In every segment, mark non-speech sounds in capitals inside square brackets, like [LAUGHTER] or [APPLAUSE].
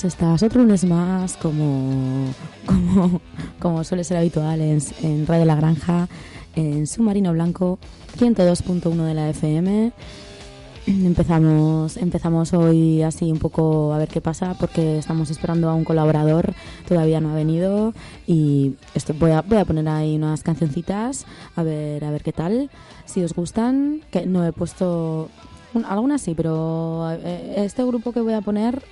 tardes, estás otro lunes más como, como, como suele ser habitual en, en Radio La Granja, en Submarino Blanco 102.1 de la FM. Empezamos, empezamos hoy así un poco a ver qué pasa porque estamos esperando a un colaborador, todavía no ha venido y esto, voy, a, voy a poner ahí unas cancioncitas a ver, a ver qué tal, si os gustan, que no he puesto un- algunas sí, pero eh, este grupo que voy a poner,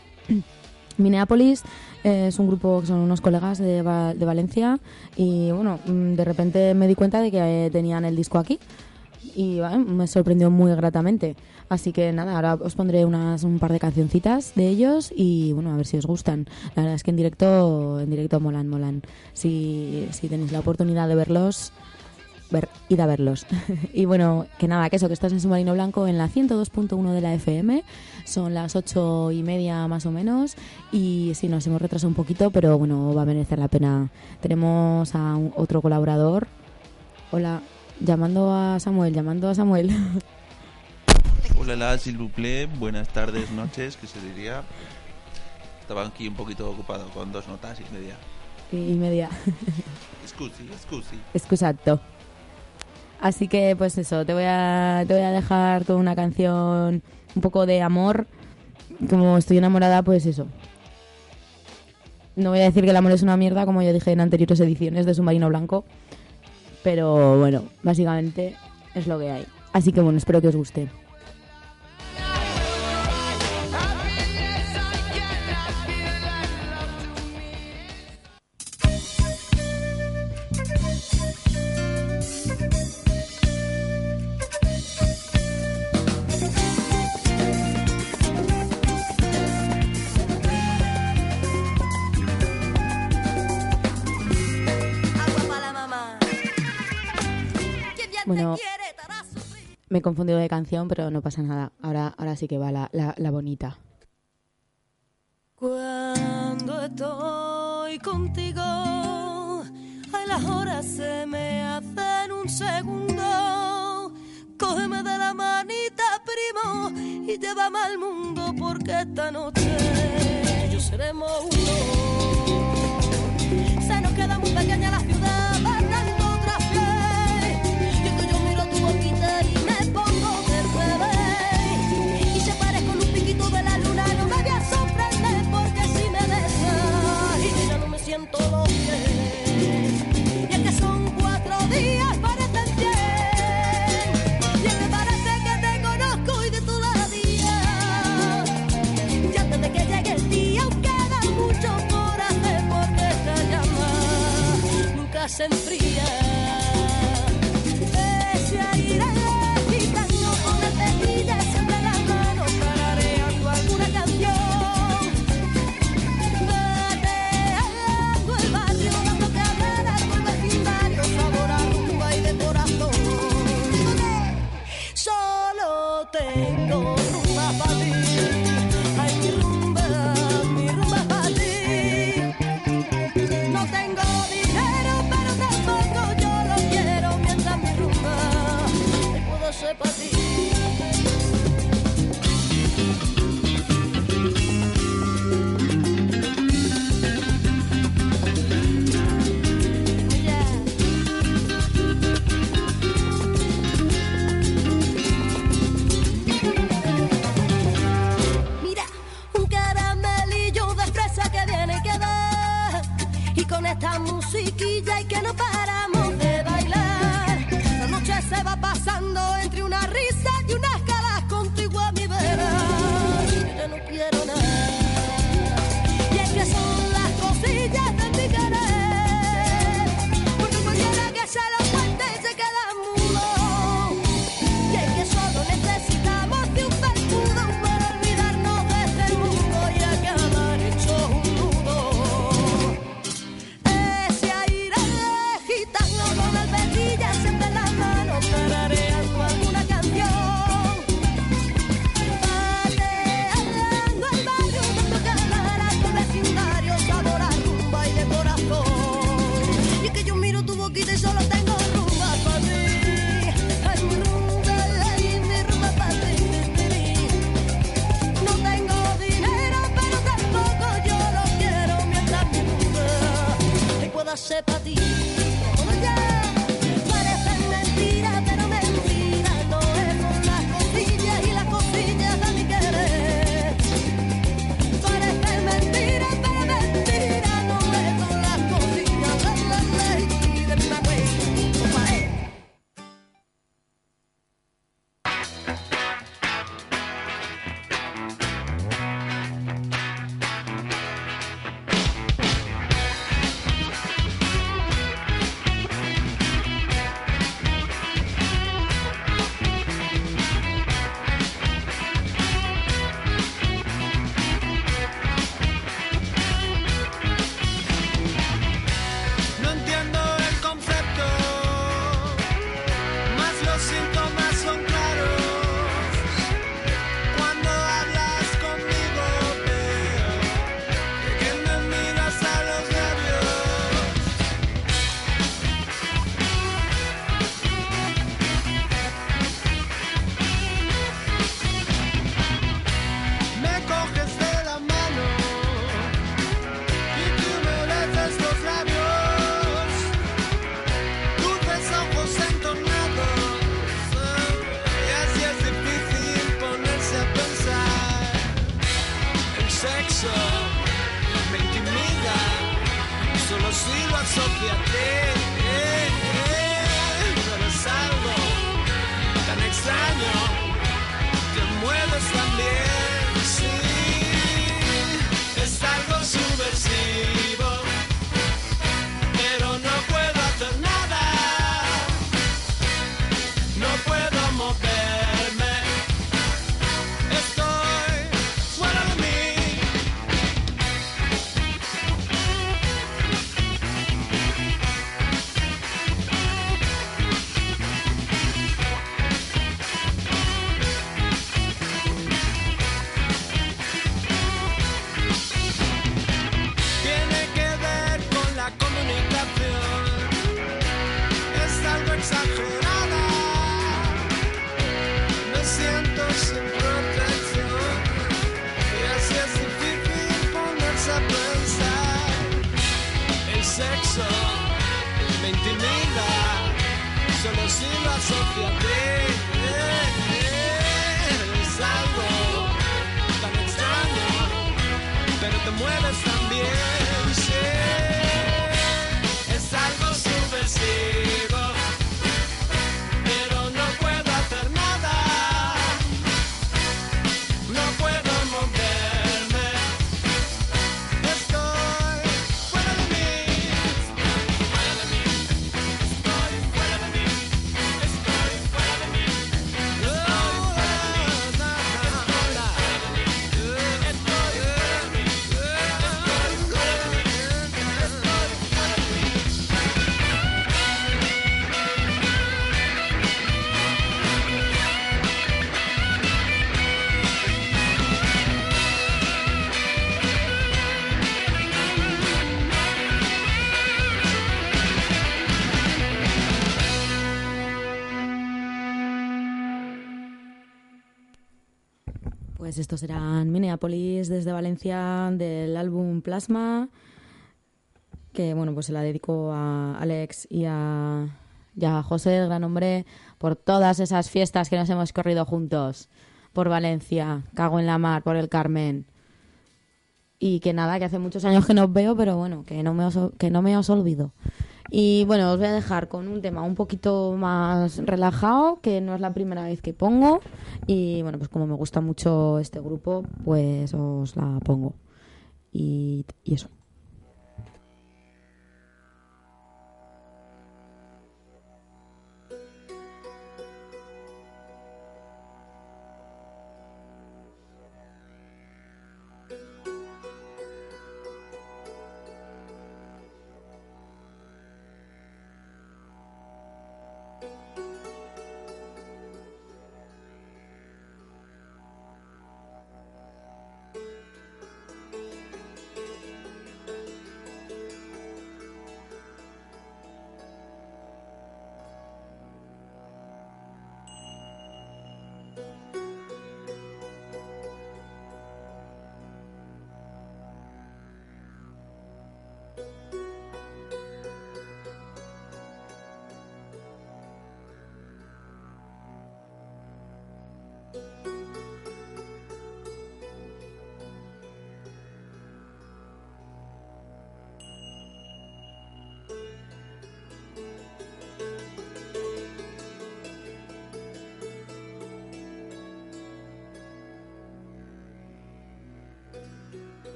Minneapolis, eh, es un grupo que son unos colegas de, de Valencia y bueno, mm, de repente me di cuenta de que eh, tenían el disco aquí y vale, me sorprendió muy gratamente. Así que nada, ahora os pondré unas, un par de cancioncitas de ellos y bueno, a ver si os gustan. La verdad es que en directo, en directo molan, molan. Si, si tenéis la oportunidad de verlos, ver, id a verlos. [LAUGHS] y bueno, que nada, que eso, que estás en Submarino Blanco en la 102.1 de la FM. Son las ocho y media más o menos. Y sí, nos hemos retrasado un poquito, pero bueno, va a merecer la pena. Tenemos a un- otro colaborador. Hola, llamando a Samuel, llamando a Samuel. [LAUGHS] Hola, s'il vous plaît, buenas tardes, noches, que se diría. Estaba aquí un poquito ocupado con dos notas y media. y media. Scusi, scusi. Escusato. Así que pues eso, te voy a, te voy a dejar con una canción un poco de amor. Como estoy enamorada, pues eso. No voy a decir que el amor es una mierda, como yo dije en anteriores ediciones de Submarino Blanco. Pero bueno, básicamente es lo que hay. Así que bueno, espero que os guste. Me he confundido de canción, pero no pasa nada. Ahora, ahora sí que va la, bonita. Cuando estoy contigo, ay, las horas se me hacen un segundo. Cógeme de la manita, primo, y llévame al mundo, porque esta noche yo seremos uno. Se nos queda muy pequeña la ciudad. se enfría. Pues estos serán Minneapolis desde Valencia del álbum Plasma, que bueno, pues se la dedico a Alex y a, y a José, el gran hombre, por todas esas fiestas que nos hemos corrido juntos, por Valencia, Cago en la Mar, por el Carmen. Y que nada, que hace muchos años que no os veo, pero bueno, que no me os, que no me os olvido. Y bueno, os voy a dejar con un tema un poquito más relajado, que no es la primera vez que pongo. Y bueno, pues como me gusta mucho este grupo, pues os la pongo. Y, y eso.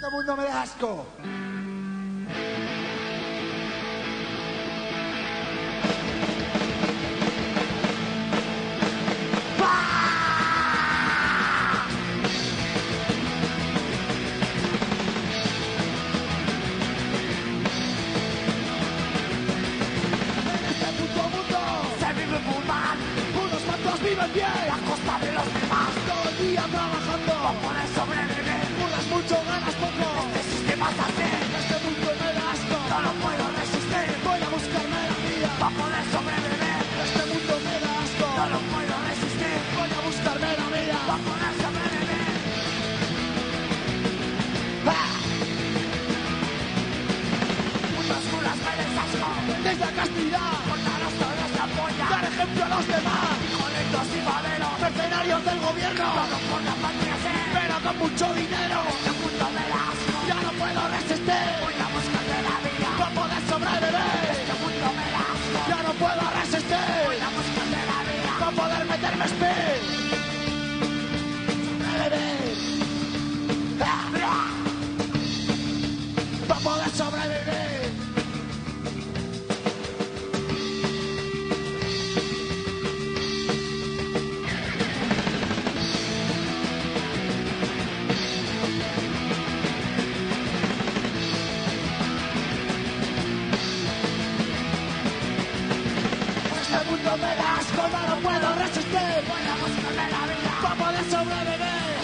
Este mundo me da asco. resiste. Voy a la vida. ¿Cómo de sobrevivir?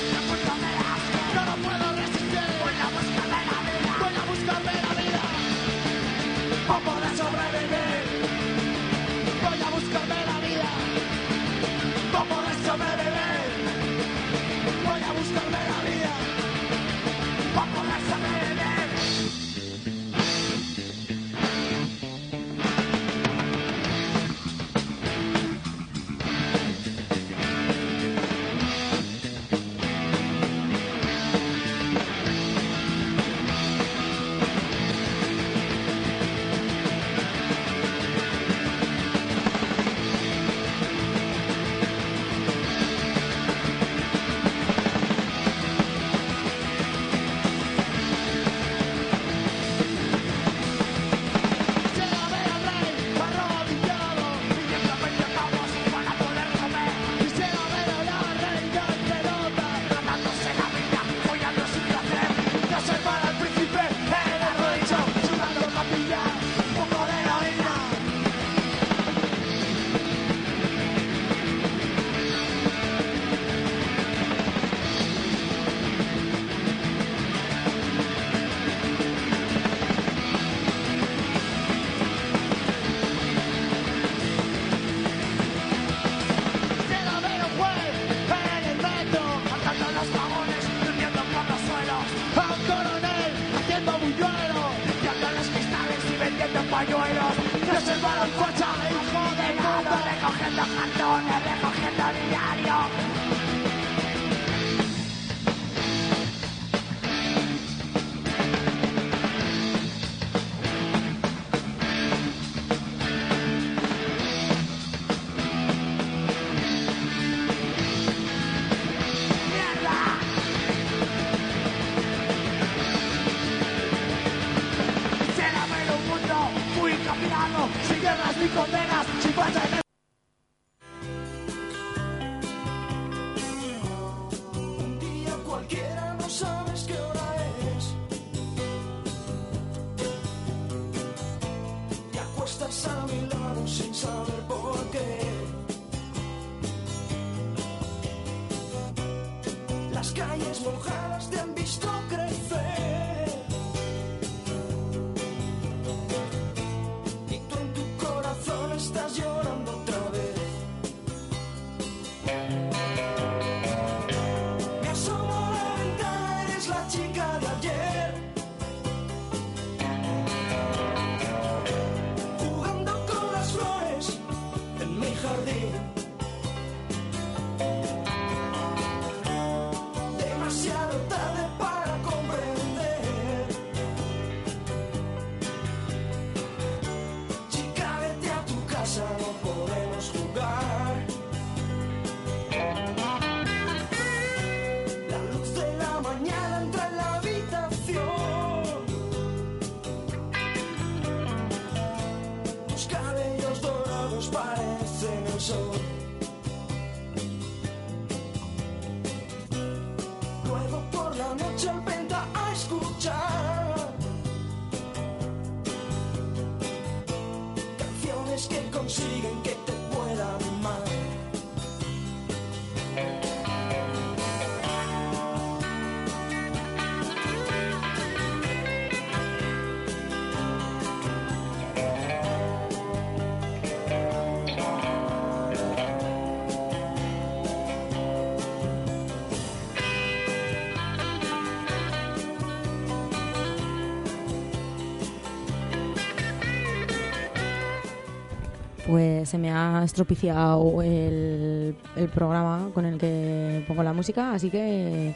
Se me ha estropiciado el, el programa con el que pongo la música, así que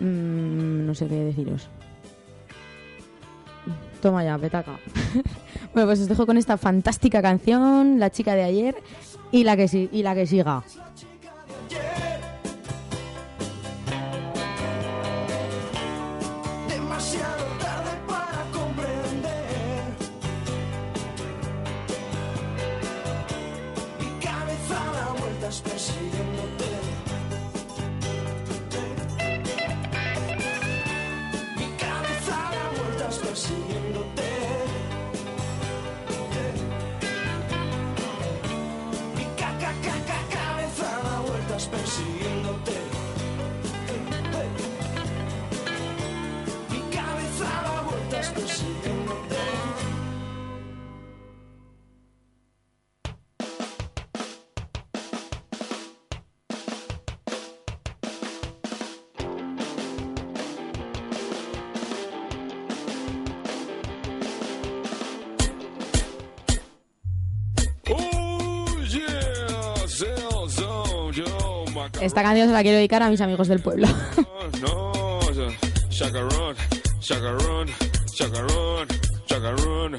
mm, no sé qué deciros. Toma ya, petaca. [LAUGHS] bueno, pues os dejo con esta fantástica canción, La chica de ayer y la que, y la que siga. Canción se la quiero dedicar a mis amigos del pueblo. no, chacarón, chacarón, chacarón, chacarón. Chacarón,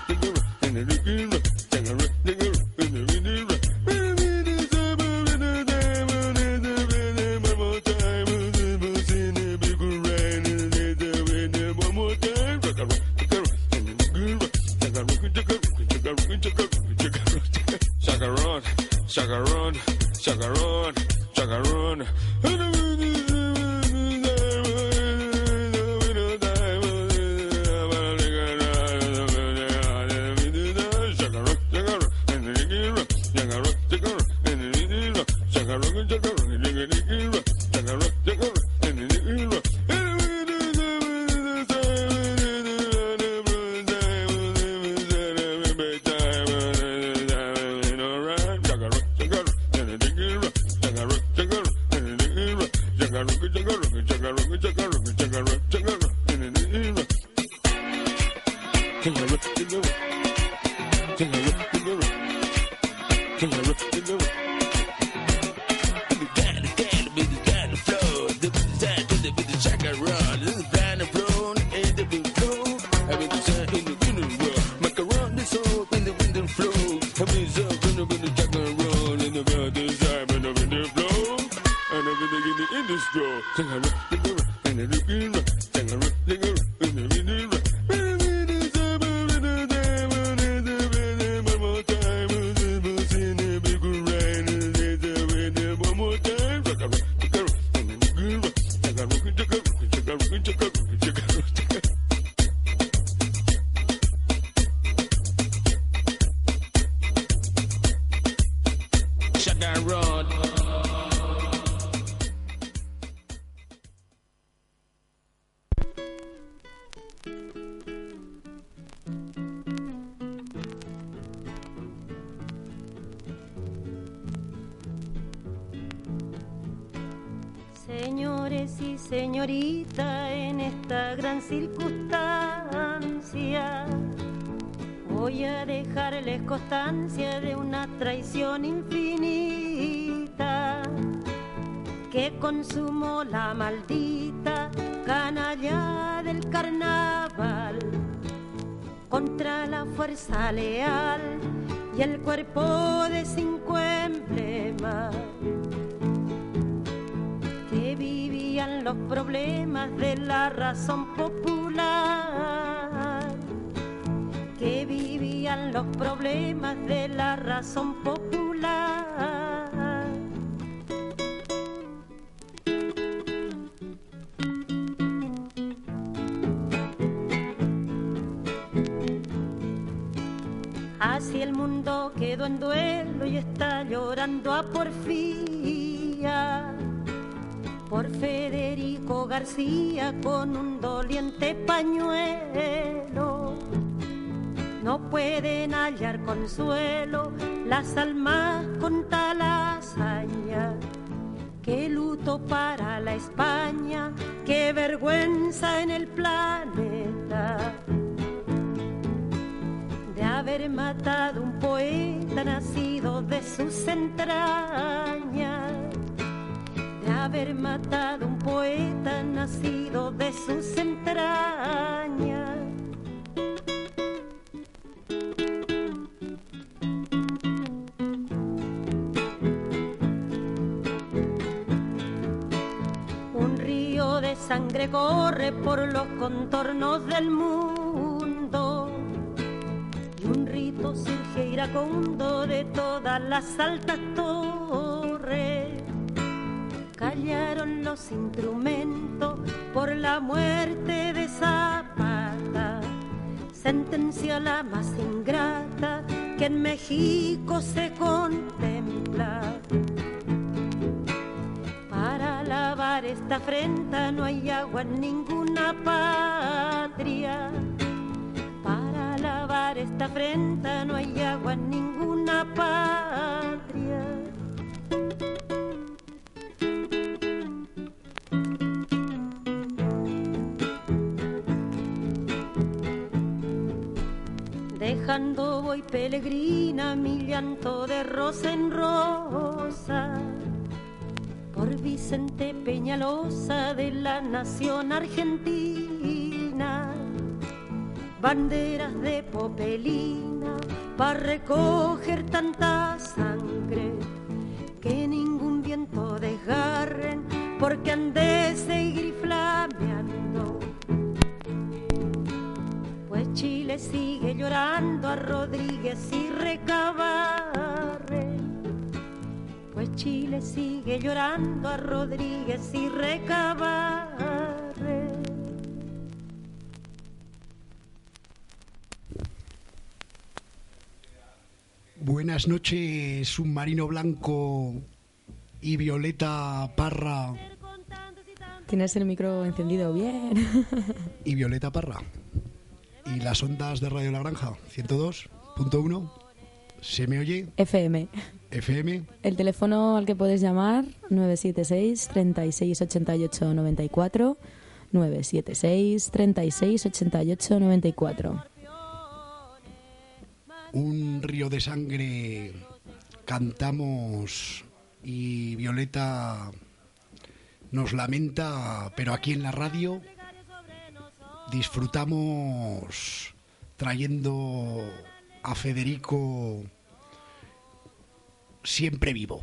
traición infinita que consumó la maldita canalla del carnaval. contra la fuerza leal y el cuerpo de cinco emblemas que vivían los problemas de la razón en duelo y está llorando a porfía por Federico García con un doliente pañuelo. No pueden hallar consuelo las almas con tal hazaña. Qué luto para la España, qué vergüenza en el planeta de haber matado un poeta de sus entrañas, de haber matado un poeta nacido de sus entrañas. Un río de sangre corre por los contornos del mundo iracundo de todas las altas torres. Callaron los instrumentos por la muerte de Zapata, sentencia la más ingrata que en México se contempla. Para lavar esta afrenta no hay agua en ninguna patria. Esta afrenta no hay agua en ninguna patria. Dejando voy peregrina mi llanto de rosa en rosa por Vicente Peñalosa de la nación argentina. Banderas de popelina para recoger tanta sangre que ningún viento desgarren porque han de seguir flameando. Pues Chile sigue llorando a Rodríguez y Recabarre. Pues Chile sigue llorando a Rodríguez y Recabarre. Buenas noches, submarino blanco y Violeta Parra Tienes el micro encendido bien. [LAUGHS] y Violeta Parra. Y las ondas de Radio La Granja, 102.1. ¿Se me oye? FM. FM. El teléfono al que puedes llamar 976 36 88 94 976 36 88 94. Un río de sangre cantamos y Violeta nos lamenta, pero aquí en la radio disfrutamos trayendo a Federico siempre vivo.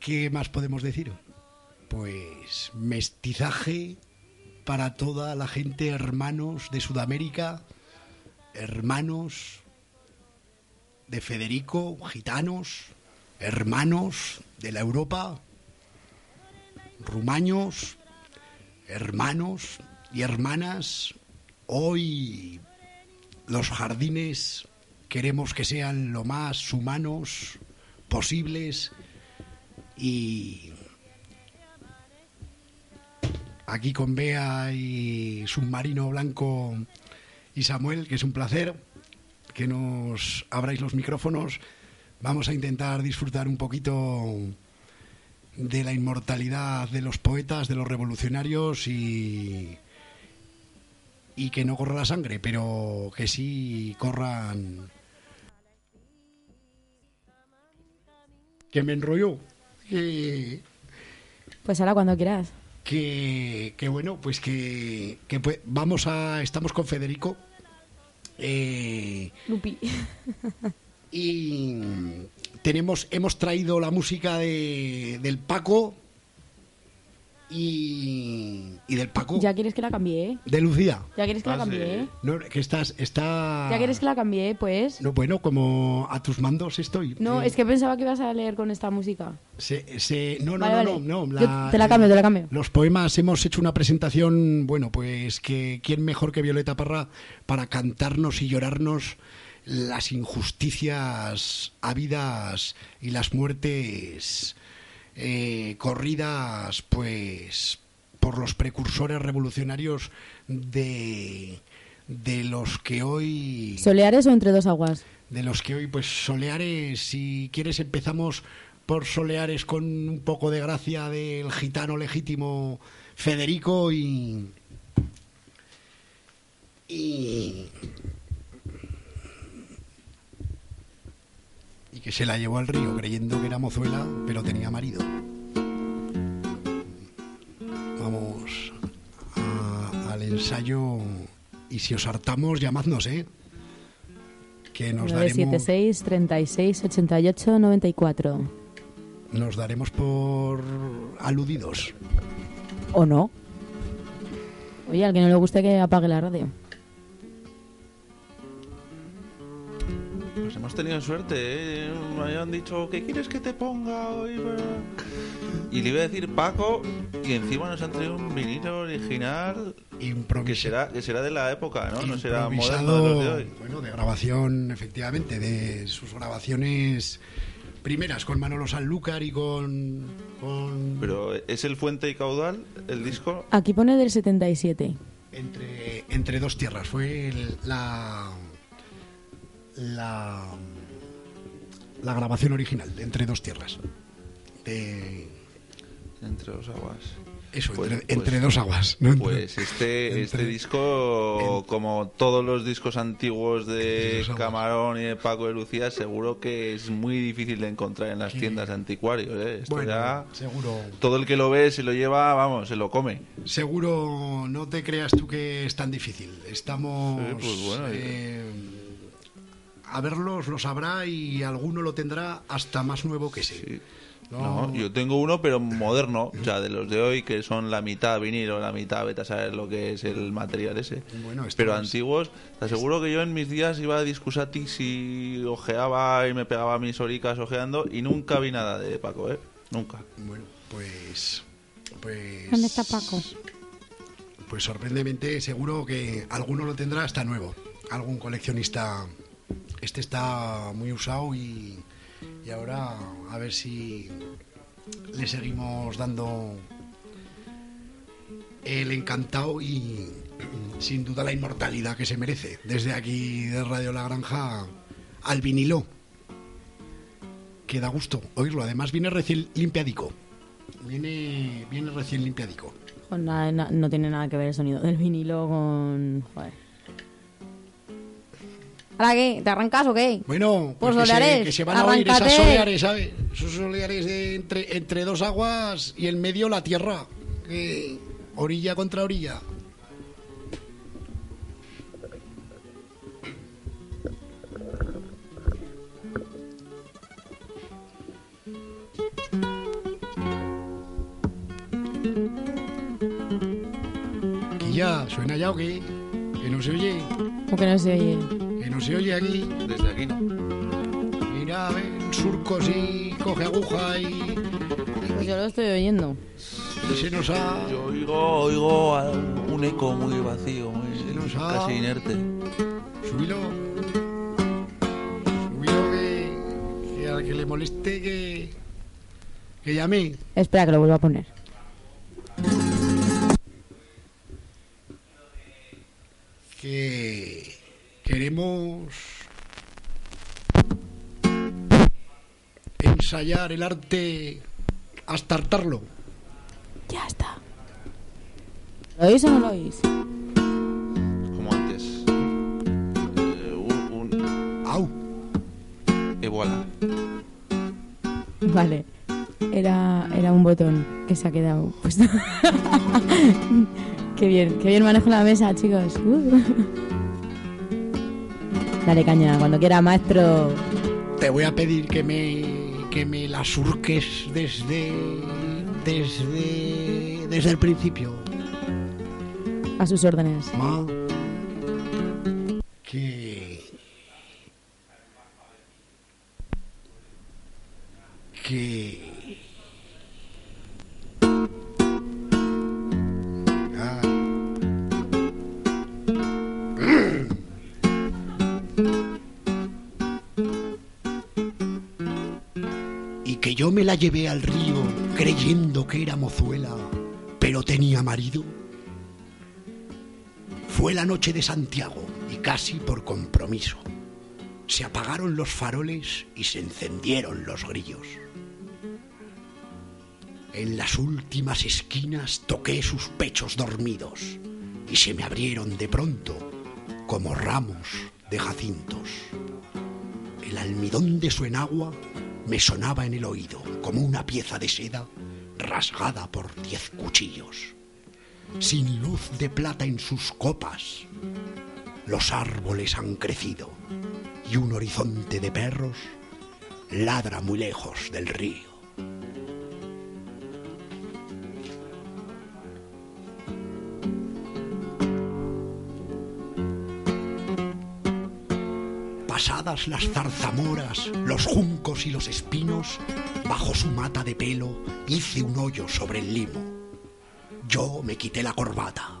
¿Qué más podemos decir? Pues mestizaje para toda la gente, hermanos de Sudamérica, hermanos de Federico, gitanos, hermanos de la Europa, rumaños, hermanos y hermanas. Hoy los jardines queremos que sean lo más humanos posibles y aquí con Bea y Submarino Blanco y Samuel, que es un placer que nos abráis los micrófonos. Vamos a intentar disfrutar un poquito de la inmortalidad de los poetas, de los revolucionarios y, y que no corra la sangre, pero que sí corran... Que me enrolló. Pues ahora cuando quieras. Que, que bueno, pues que, que pues vamos a, estamos con Federico eh, Lupi. y tenemos, hemos traído la música de, del Paco y, y del Paco ¿Ya quieres que la cambie? eh? de Lucía. ¿Ya quieres que Ah, la cambie? sí. eh? No, que estás, está... ¿Ya quieres que la cambie? Pues... No, bueno, como a tus mandos estoy. No, Eh, es que pensaba que ibas a leer con esta música. Se, se- no, no, Vale, no, vale. no, no, te la cambio, te la cambio. Los poemas hemos hecho una presentación, bueno, pues que quién mejor que Violeta Parra para cantarnos y llorarnos las injusticias habidas y las muertes eh, corridas, pues por los precursores revolucionarios de de los que hoy ¿Soleares o entre dos aguas? de los que hoy, pues Soleares, si quieres empezamos por Soleares con un poco de gracia del gitano legítimo Federico y... y... que se la llevó al río creyendo que era mozuela, pero tenía marido. Vamos a- al ensayo y si os hartamos, llamadnos, ¿eh? Que nos daremos, 976 36 88 94. nos daremos por aludidos. ¿O no? Oye, al que no le guste que apague la radio. Pues hemos tenido suerte, ¿eh? Me habían dicho, ¿qué quieres que te ponga hoy? Y le iba a decir Paco, y encima nos han traído un vinilo original que Improvisa- será, que será de la época, ¿no? No será moderno de improvisado, los de hoy. bueno, de grabación, efectivamente, de sus grabaciones primeras con Manolo Sanlúcar y con, con Pero ¿es el Fuente y Caudal el disco? Aquí pone del 77. entre, entre dos tierras. Fue el- la, la la grabación original de Entre dos tierras. De Entre dos aguas. eso, Pues- entre, pues- entre dos aguas. ¿no? Entre- Pues este, entre- este disco, como todos los discos antiguos de. Camarón y de Paco de Lucía, seguro que es muy difícil de encontrar en las tiendas de anticuarios. ¿eh? Esto bueno, ya, seguro. todo el que lo ve se lo lleva, vamos, se lo come. Seguro, no te creas tú que es tan difícil. Estamos Sí, pues bueno, eh, a verlos, lo sabrá y alguno lo tendrá hasta más nuevo que ese. Sí. No. No, yo tengo uno, pero moderno, o sea, de los de hoy, que son la mitad vinilo, la mitad, vete a saber lo que es el material ese. Bueno, Pero es- antiguos, te aseguro que yo en mis días iba a Discusatis y ojeaba y me pegaba mis oricas ojeando y nunca vi nada de Paco, ¿eh? Nunca. Bueno, pues. Pues. ¿Dónde está Paco? Pues sorprendentemente, seguro que alguno lo tendrá hasta nuevo. Algún coleccionista. Este está muy usado y. Ahora a ver si le seguimos dando el encantado y sin duda la inmortalidad que se merece. Desde aquí de Radio La Granja al vinilo. Que da gusto oírlo. Además viene recién limpiadico. Viene, viene recién limpiadico. Na- no tiene nada que ver el sonido del vinilo con... Joder. ¿Ahora qué? ¿Te arrancas o qué? Bueno, Pues pues que, se, soleares, que se van a oír esas soleares, ¿sabes? Esos soleares de entre, entre dos aguas y el medio la tierra. orilla contra orilla. Que ya, suena ya o qué? Que no se oye, Como que no se oye. No se oye aquí. Desde aquí no. Mira, ven, surcos y coge aguja y, Pues yo lo estoy oyendo. y se nos ha... Yo oigo, oigo a un eco muy vacío, muy, Se nos ha- casi inerte. Subilo. Subilo que, que al que le moleste que, que llame. Espera que lo vuelva a poner. Que queremos ensayar el arte hasta hartarlo. Ya está. ¿Lo oís o no lo oís? Como antes. Eh, un, un- ¡Au! y voilà. Vale. era, era un botón que se ha quedado puesto. [LAUGHS] qué bien, qué bien manejo la mesa, chicos. Uh. Dale caña, cuando quiera, maestro. Te voy a pedir que me, que me la surques desde, desde, desde el principio. A sus órdenes. Ma. Que. Que. Llevé al río creyendo que era mozuela, pero tenía marido. Fue la noche de Santiago y casi por compromiso. Se apagaron los faroles y se encendieron los grillos. En las últimas esquinas toqué sus pechos dormidos y se me abrieron de pronto como ramos de jacintos. El almidón de su enagua me sonaba en el oído como una pieza de seda rasgada por diez cuchillos sin luz de plata en sus copas. Los árboles han crecido y un horizonte de perros ladra muy lejos del río. Pasadas las zarzamoras, los juncos y los espinos, bajo su mata de pelo hice un hoyo sobre el limo. Yo me quité la corbata.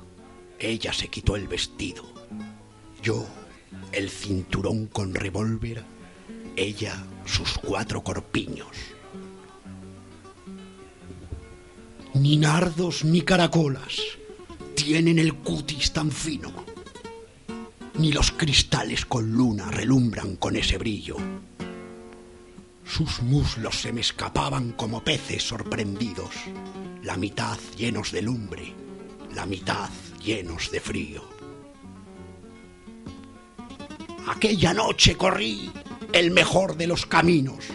Ella se quitó el vestido. Yo el cinturón con revólver. Ella sus cuatro corpiños. Ni nardos ni caracolas tienen el cutis tan fino. Ni los cristales con luna relumbran con ese brillo. Sus muslos se me escapaban como peces sorprendidos la mitad llenos de lumbre, la mitad llenos de frío. Aquella noche corrí el mejor de los caminos,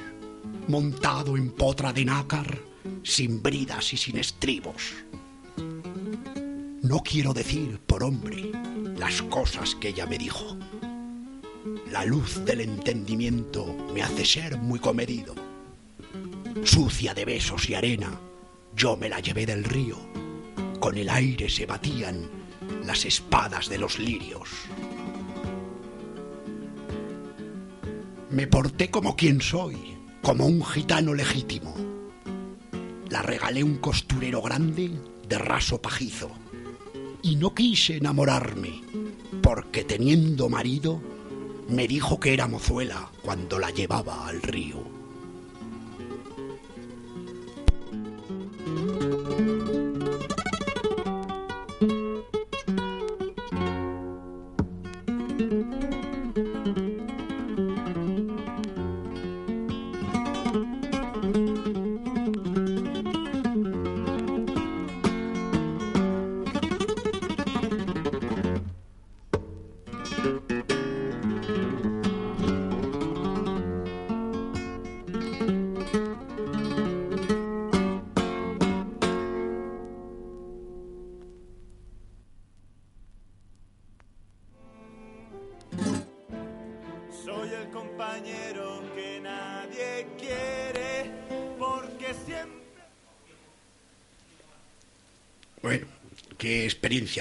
montado en potra de nácar, sin bridas y sin estribos. No quiero decir por hombre las cosas que ella me dijo. La luz del entendimiento me hace ser muy comedido. Sucia de besos y arena, yo me la llevé del río. Con el aire se batían las espadas de los lirios. Me porté como quien soy, como un gitano legítimo. La regalé un costurero grande de raso pajizo. Y no quise enamorarme, porque teniendo marido, me dijo que era mozuela cuando la llevaba al río.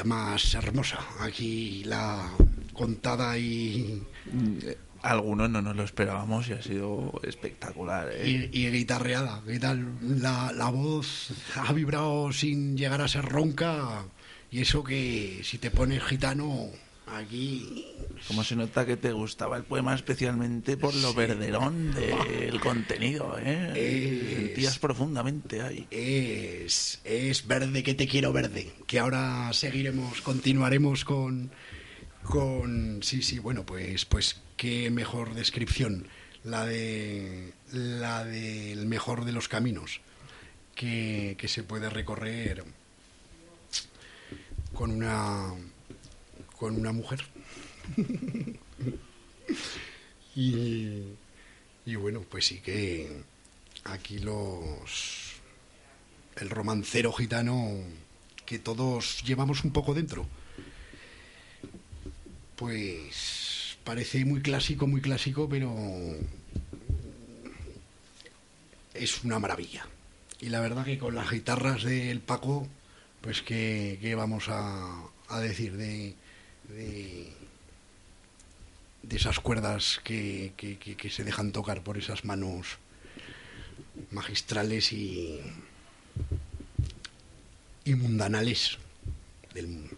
Más hermosa. Aquí la contada y, Algunos no nos lo esperábamos y ha sido espectacular. ¿eh? y, y guitarreada. ¿Qué tal? La, la voz ha vibrado sin llegar a ser ronca. Y eso que si te pones gitano, aquí Como se nota que te gustaba el poema especialmente por lo verderón del contenido, ¿eh? Es- Sentías profundamente ahí. es, es verde que te quiero verde. Que ahora seguiremos, continuaremos con, con sí, sí, bueno, pues, pues qué mejor descripción. La de la del mejor de los caminos que, que se puede recorrer con una con una mujer. [LAUGHS] y, y bueno, pues sí que aquí los el romancero gitano que todos llevamos un poco dentro. Pues parece muy clásico, muy clásico, pero es una maravilla. Y la verdad que con las guitarras del Paco, pues que, vamos a, a decir de, de, de esas cuerdas que, que- que- que se dejan tocar por esas manos magistrales y, y mundanales del-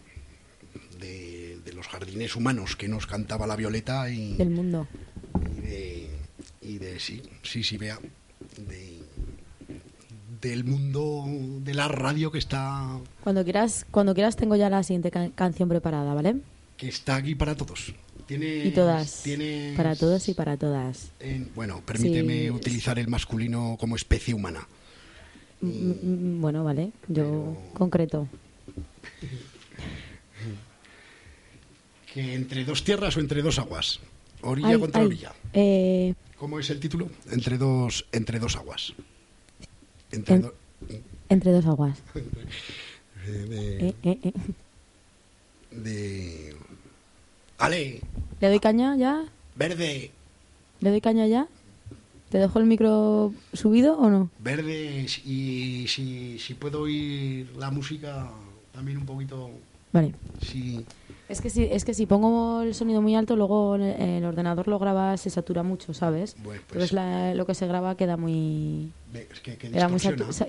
de, de los jardines humanos que nos cantaba la Violeta y, Del mundo. y de, y de sí, sí, sí, vea, de, del mundo de la radio que está, Cuando quieras, cuando quieras tengo ya la siguiente can- canción preparada, ¿vale? que está aquí para todos. Tienes, Y todas. tienes- Para todos y para todas. en- bueno, permíteme Sí. utilizar el masculino como especie humana. Mm, mm, Bueno, vale. Yo concreto. Que entre dos tierras o entre dos aguas. Orilla Ay, contra ay, orilla. eh, ¿Cómo es el título? Entre dos, entre dos aguas. Entre En- do- entre dos aguas. [LAUGHS] de, Eh, eh, eh. de- Ale, ¿Le doy caña ya? verde, ¿Le doy caña ya? ¿Te dejo el micro subido o no? verde. Y si, si puedo oír la música también un poquito. Vale. Si, Es que si, es que si pongo el sonido muy alto, luego el, el ordenador lo graba, se satura mucho, ¿sabes? Bueno, pues- Entonces la- lo que se graba queda muy... es que, que Queda muy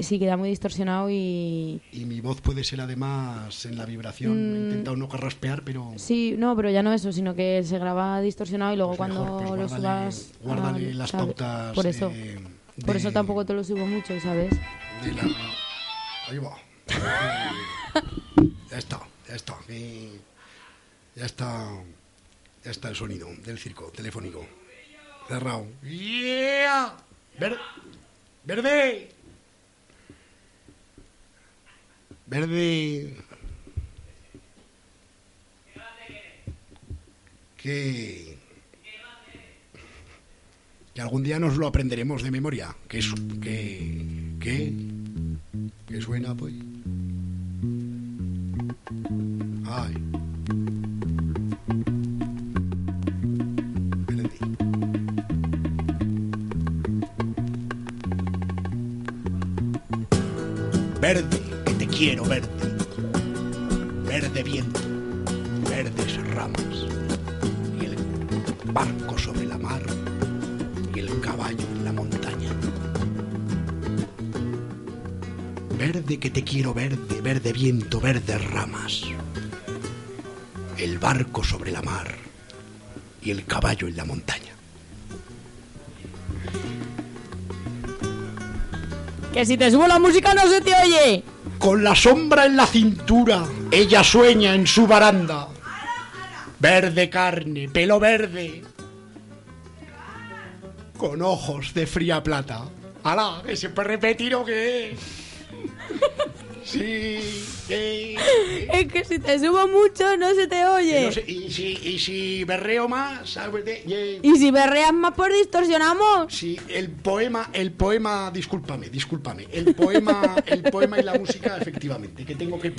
sí, queda muy distorsionado y... Y mi voz puede ser además en la vibración. He Mm. intentado no carraspear, pero. Sí, no, pero ya no eso, sino que se graba distorsionado y luego Pues cuando pues lo subas... guárdale a- las ¿sabes? pautas Por eso, de- por eso tampoco te lo subo mucho, ¿sabes? de la... Ahí va. [LAUGHS] ya está, ya está. Ya está. Ya está el sonido del circo telefónico. Cerrado. ¡Yeah! Ver- ¡Verde! Verde. Que. Que algún día nos lo aprenderemos de memoria. Que es. Que. Que. Que suena, pues. Ay. Verde, que te quiero verde. Verde viento, verdes ramas. Y el barco sobre la mar y el caballo en la montaña. Verde que te quiero verde, verde viento, verdes ramas. El barco sobre la mar y el caballo en la montaña. Que si te subo la música no se te oye. Con la sombra en la cintura, ella sueña en su baranda. Verde carne, pelo verde. Con ojos de fría plata. ¡Hala! ¿Que se puede repetir o qué? Sí, que... Es que si te subo mucho no se te oye. No sé, y, si, y si berreo más, ¿sabes? de- ye- Y si berreas más, pues distorsionamos. Sí, el poema, el poema, discúlpame, discúlpame, el poema, el poema y la música, efectivamente, que tengo que,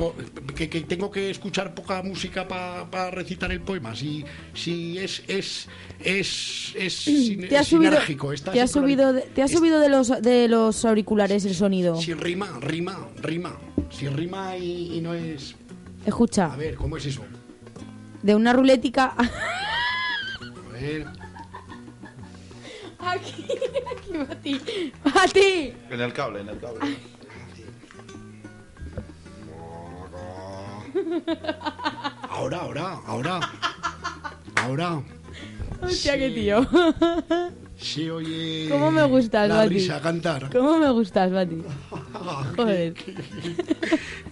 que, que tengo que escuchar poca música para recitar el poema. Si, si es, es, es, es sin- Te has subido, sinérgico, está te has subido, de, te has es- subido de los de los auriculares el sonido. Si rima, rima, rima. Si rima y, y no es. A Escucha, ver, ¿cómo es eso? de una rulética [LAUGHS] A ver. aquí, aquí a ti, a ti. En el cable, en el cable. Ahora, ahora, ahora. Ahora. Hostia, Sí. qué tío. [LAUGHS] Se oye. ¿Cómo me gustas, la Bati? brisa cantar. ¿Cómo me gustas, Bati? [LAUGHS] Joder.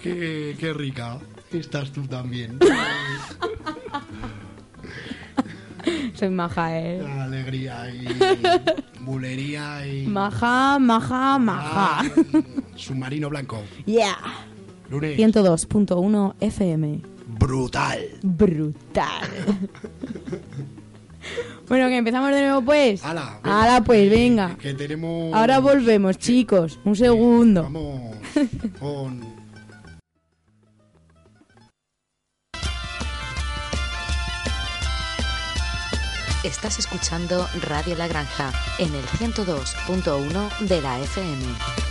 Qué, qué rica estás tú también. Soy maja, eh. Alegría y bulería y. Maja, maja, maja. Ay, submarino blanco. Yeah. Lunes. 102.1 FM. Brutal. Brutal. [LAUGHS] Bueno, que empezamos de nuevo, pues. Hala, venga. Hala, pues, venga. Que tenemos... Ahora volvemos, chicos. Un segundo. Vamos [LAUGHS] con... Estás escuchando Radio La Granja en el 102.1 de la FM.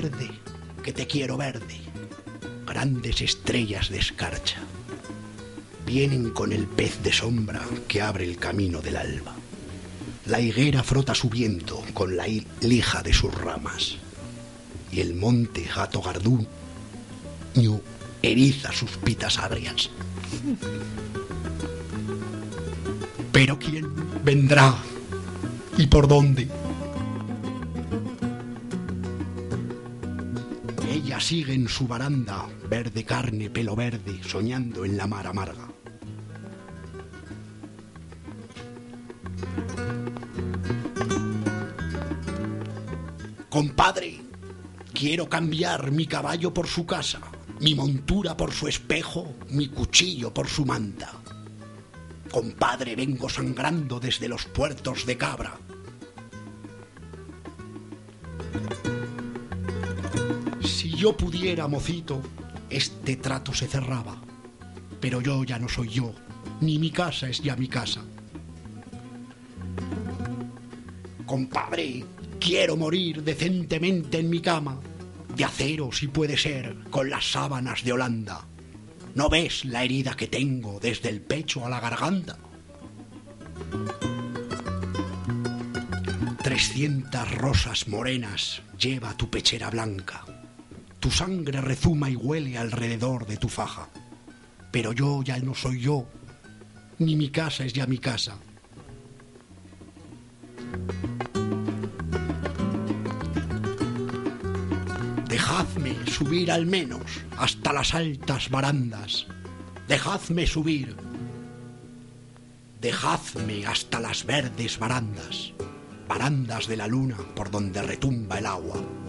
Verde, que te quiero verde. Grandes estrellas de escarcha. Vienen con el pez de sombra que abre el camino del alba. La higuera frota su viento con la lija de sus ramas. Y el monte gato garduño eriza sus pitas agrias. Pero ¿quién vendrá? ¿Y por dónde? Sigue en su baranda, verde carne, pelo verde, soñando en la mar amarga. Compadre, quiero cambiar mi caballo por su casa, mi montura por su espejo, mi cuchillo por su manta. Compadre, vengo sangrando desde los puertos de Cabra. Yo pudiera, mocito, este trato se cerraba. Pero yo ya no soy yo, ni mi casa es ya mi casa. Compadre, quiero morir decentemente en mi cama, de acero si puede ser, con las sábanas de Holanda. ¿No ves la herida que tengo desde el pecho a la garganta? Trescientas rosas morenas lleva tu pechera blanca. Tu sangre rezuma y huele alrededor de tu faja. Pero yo ya no soy yo, ni mi casa es ya mi casa. Dejadme subir al menos hasta las altas barandas. Dejadme subir. Dejadme hasta las verdes barandas, barandas de la luna por donde retumba el agua.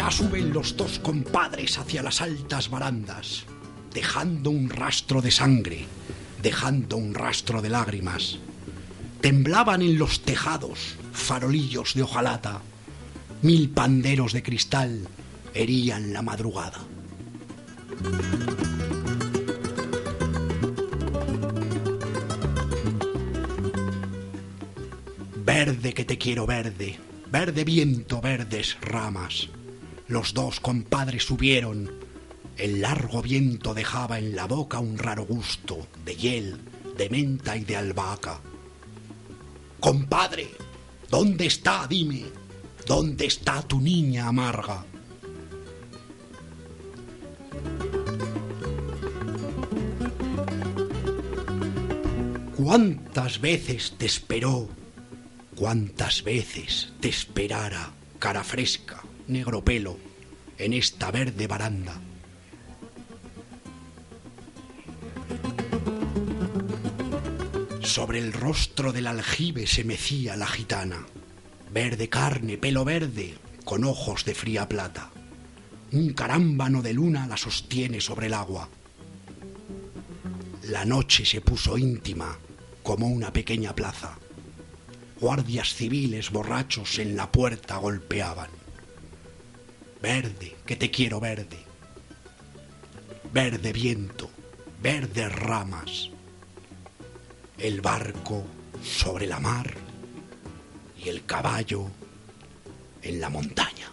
Ya suben los dos compadres hacia las altas barandas, dejando un rastro de sangre, dejando un rastro de lágrimas. Temblaban en los tejados farolillos de hojalata, mil panderos de cristal herían la madrugada. Verde que te quiero verde, verde viento, verdes ramas. Los dos compadres subieron. El largo viento dejaba en la boca un raro gusto de hiel, de menta y de albahaca. Compadre, ¿dónde está? Dime, ¿dónde está tu niña amarga? ¿Cuántas veces te esperó? ¿Cuántas veces te esperara, cara fresca, negro pelo, en esta verde baranda? Sobre el rostro del aljibe se mecía la gitana, verde carne, pelo verde, con ojos de fría plata. Un carámbano de luna la sostiene sobre el agua. La noche se puso íntima como una pequeña plaza. guardias civiles borrachos en la puerta golpeaban. Verde, que te quiero verde. Verde viento, verdes ramas. El barco sobre la mar y el caballo en la montaña.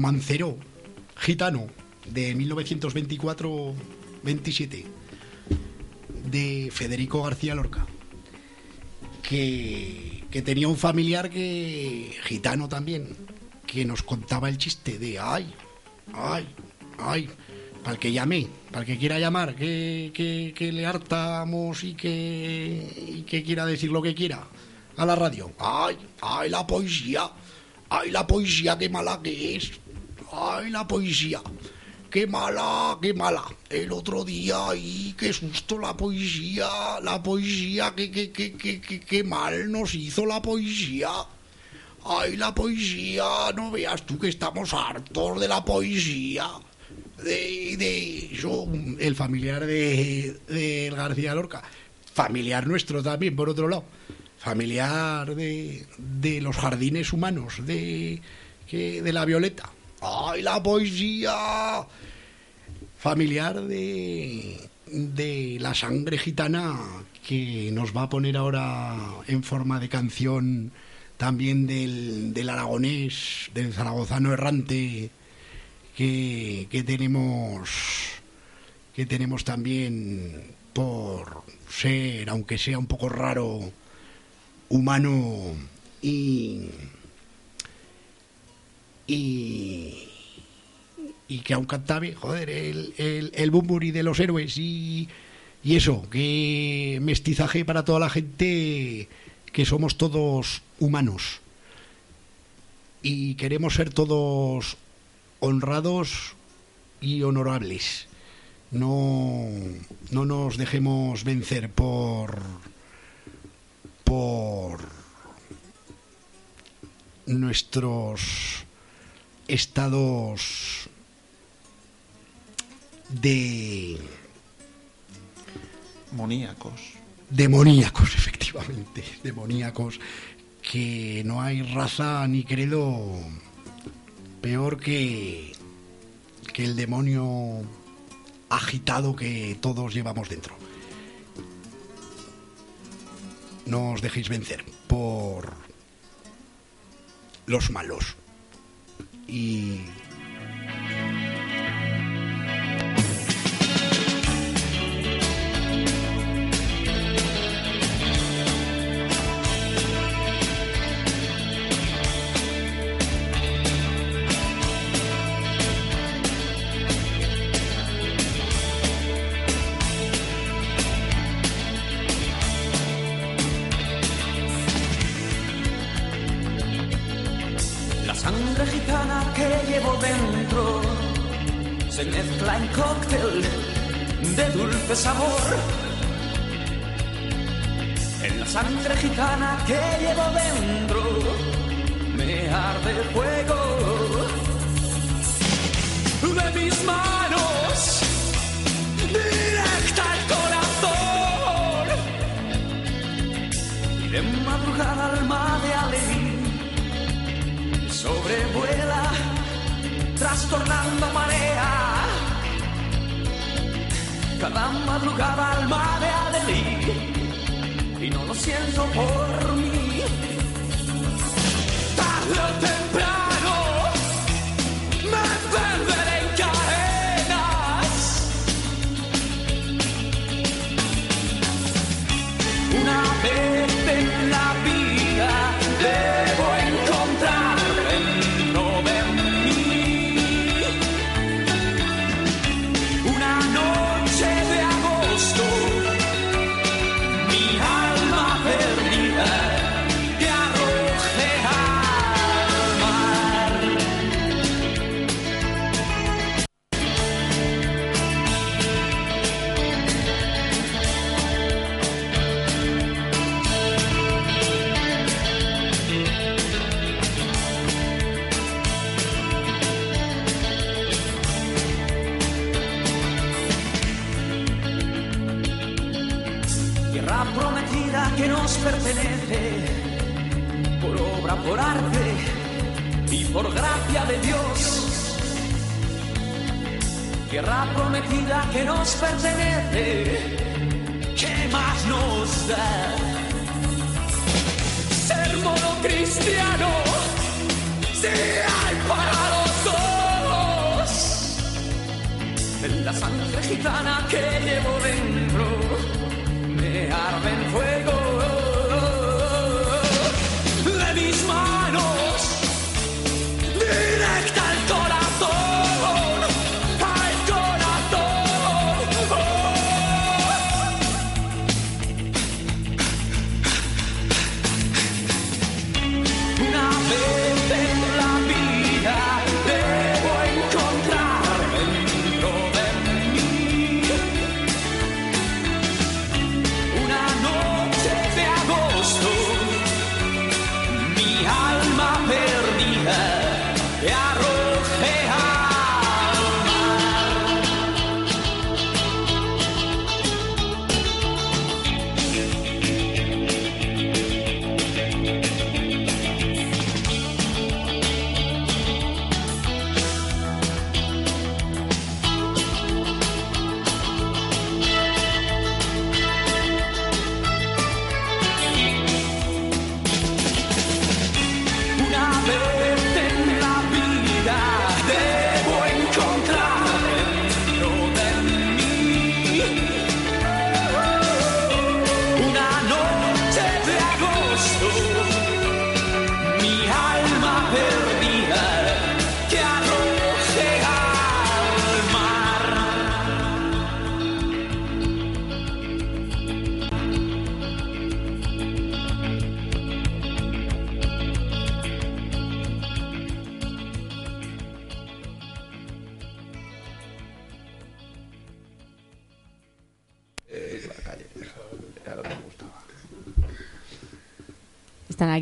Romancero gitano de 1924-27 de Federico García Lorca, que, tenía un familiar que gitano también, que nos contaba el chiste de ay, ay, ay, para el que llame, para el que quiera llamar, que le hartamos y que, y que quiera decir lo que quiera a la radio. Ay, ay, la poesía, ay, la poesía, qué mala que es. Ay, la poesía. Qué mala, qué mala. El otro día, ay, qué susto la poesía, la poesía, qué, qué, qué, qué, qué, qué mal nos hizo la poesía. Ay, la poesía, no veas tú que estamos hartos de la poesía. De, de yo, el familiar de, de García Lorca. Familiar nuestro también, por otro lado. Familiar de, de los jardines humanos, de, que, de la Violeta. ¡Ay, la poesía! Familiar de, de la sangre gitana que nos va a poner ahora en forma de canción también del, del aragonés, del zaragozano errante que, que tenemos que tenemos también por ser, aunque sea un poco raro, humano y y y que aún cantabe, joder, el, el, el Bumburi de los héroes y, y eso, que mestizaje para toda la gente que somos todos humanos y queremos ser todos honrados y honorables. No, no nos dejemos vencer por por nuestros estados de Moníacos. demoníacos, [LAUGHS] efectivamente, demoníacos, que no hay raza ni credo peor que, que el demonio agitado que todos llevamos dentro. No os dejéis vencer por los malos. Y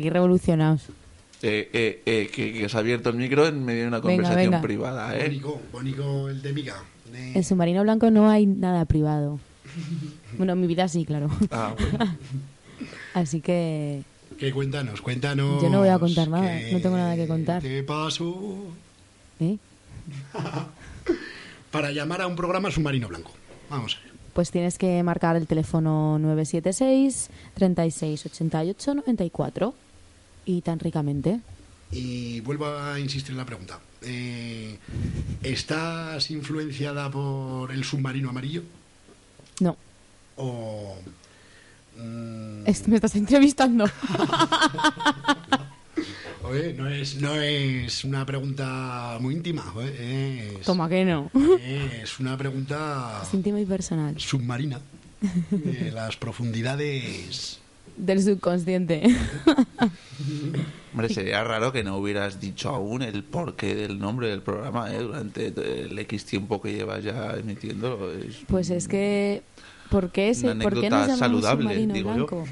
aquí revolucionados. Eh, eh, eh, que, que se ha abierto el micro en medio de una Venga, conversación venga. privada, ¿eh? Bonico, bonico el de Mica. Eh, En Submarino Blanco no hay nada privado. Bueno, en mi vida sí, claro. [LAUGHS] Ah, bueno. [LAUGHS] Así que que cuéntanos, cuéntanos. Yo no voy a contar nada, ¿qué no tengo nada que contar. ¿Qué pasó? ¿eh? [LAUGHS] Para llamar a un programa submarino blanco. Vamos a ver. pues tienes que marcar el teléfono 976 36 88 94 y tan ricamente. Y vuelvo a insistir en la pregunta. Eh, ¿Estás influenciada por el submarino amarillo? No, ¿O.? mm, me estás entrevistando. [LAUGHS] oye, no es, no es una pregunta muy íntima. Es, Toma que no. es una pregunta Es íntimo y personal. submarina de las profundidades. Del subconsciente. [LAUGHS] Hombre, sería raro que no hubieras dicho aún el porqué del nombre del programa, ¿eh? Durante el X tiempo que llevas ya emitiendo. Es- Pues es que. ¿Por qué, ese, ¿por qué nos llamamos saludable, submarino digo yo. blanco?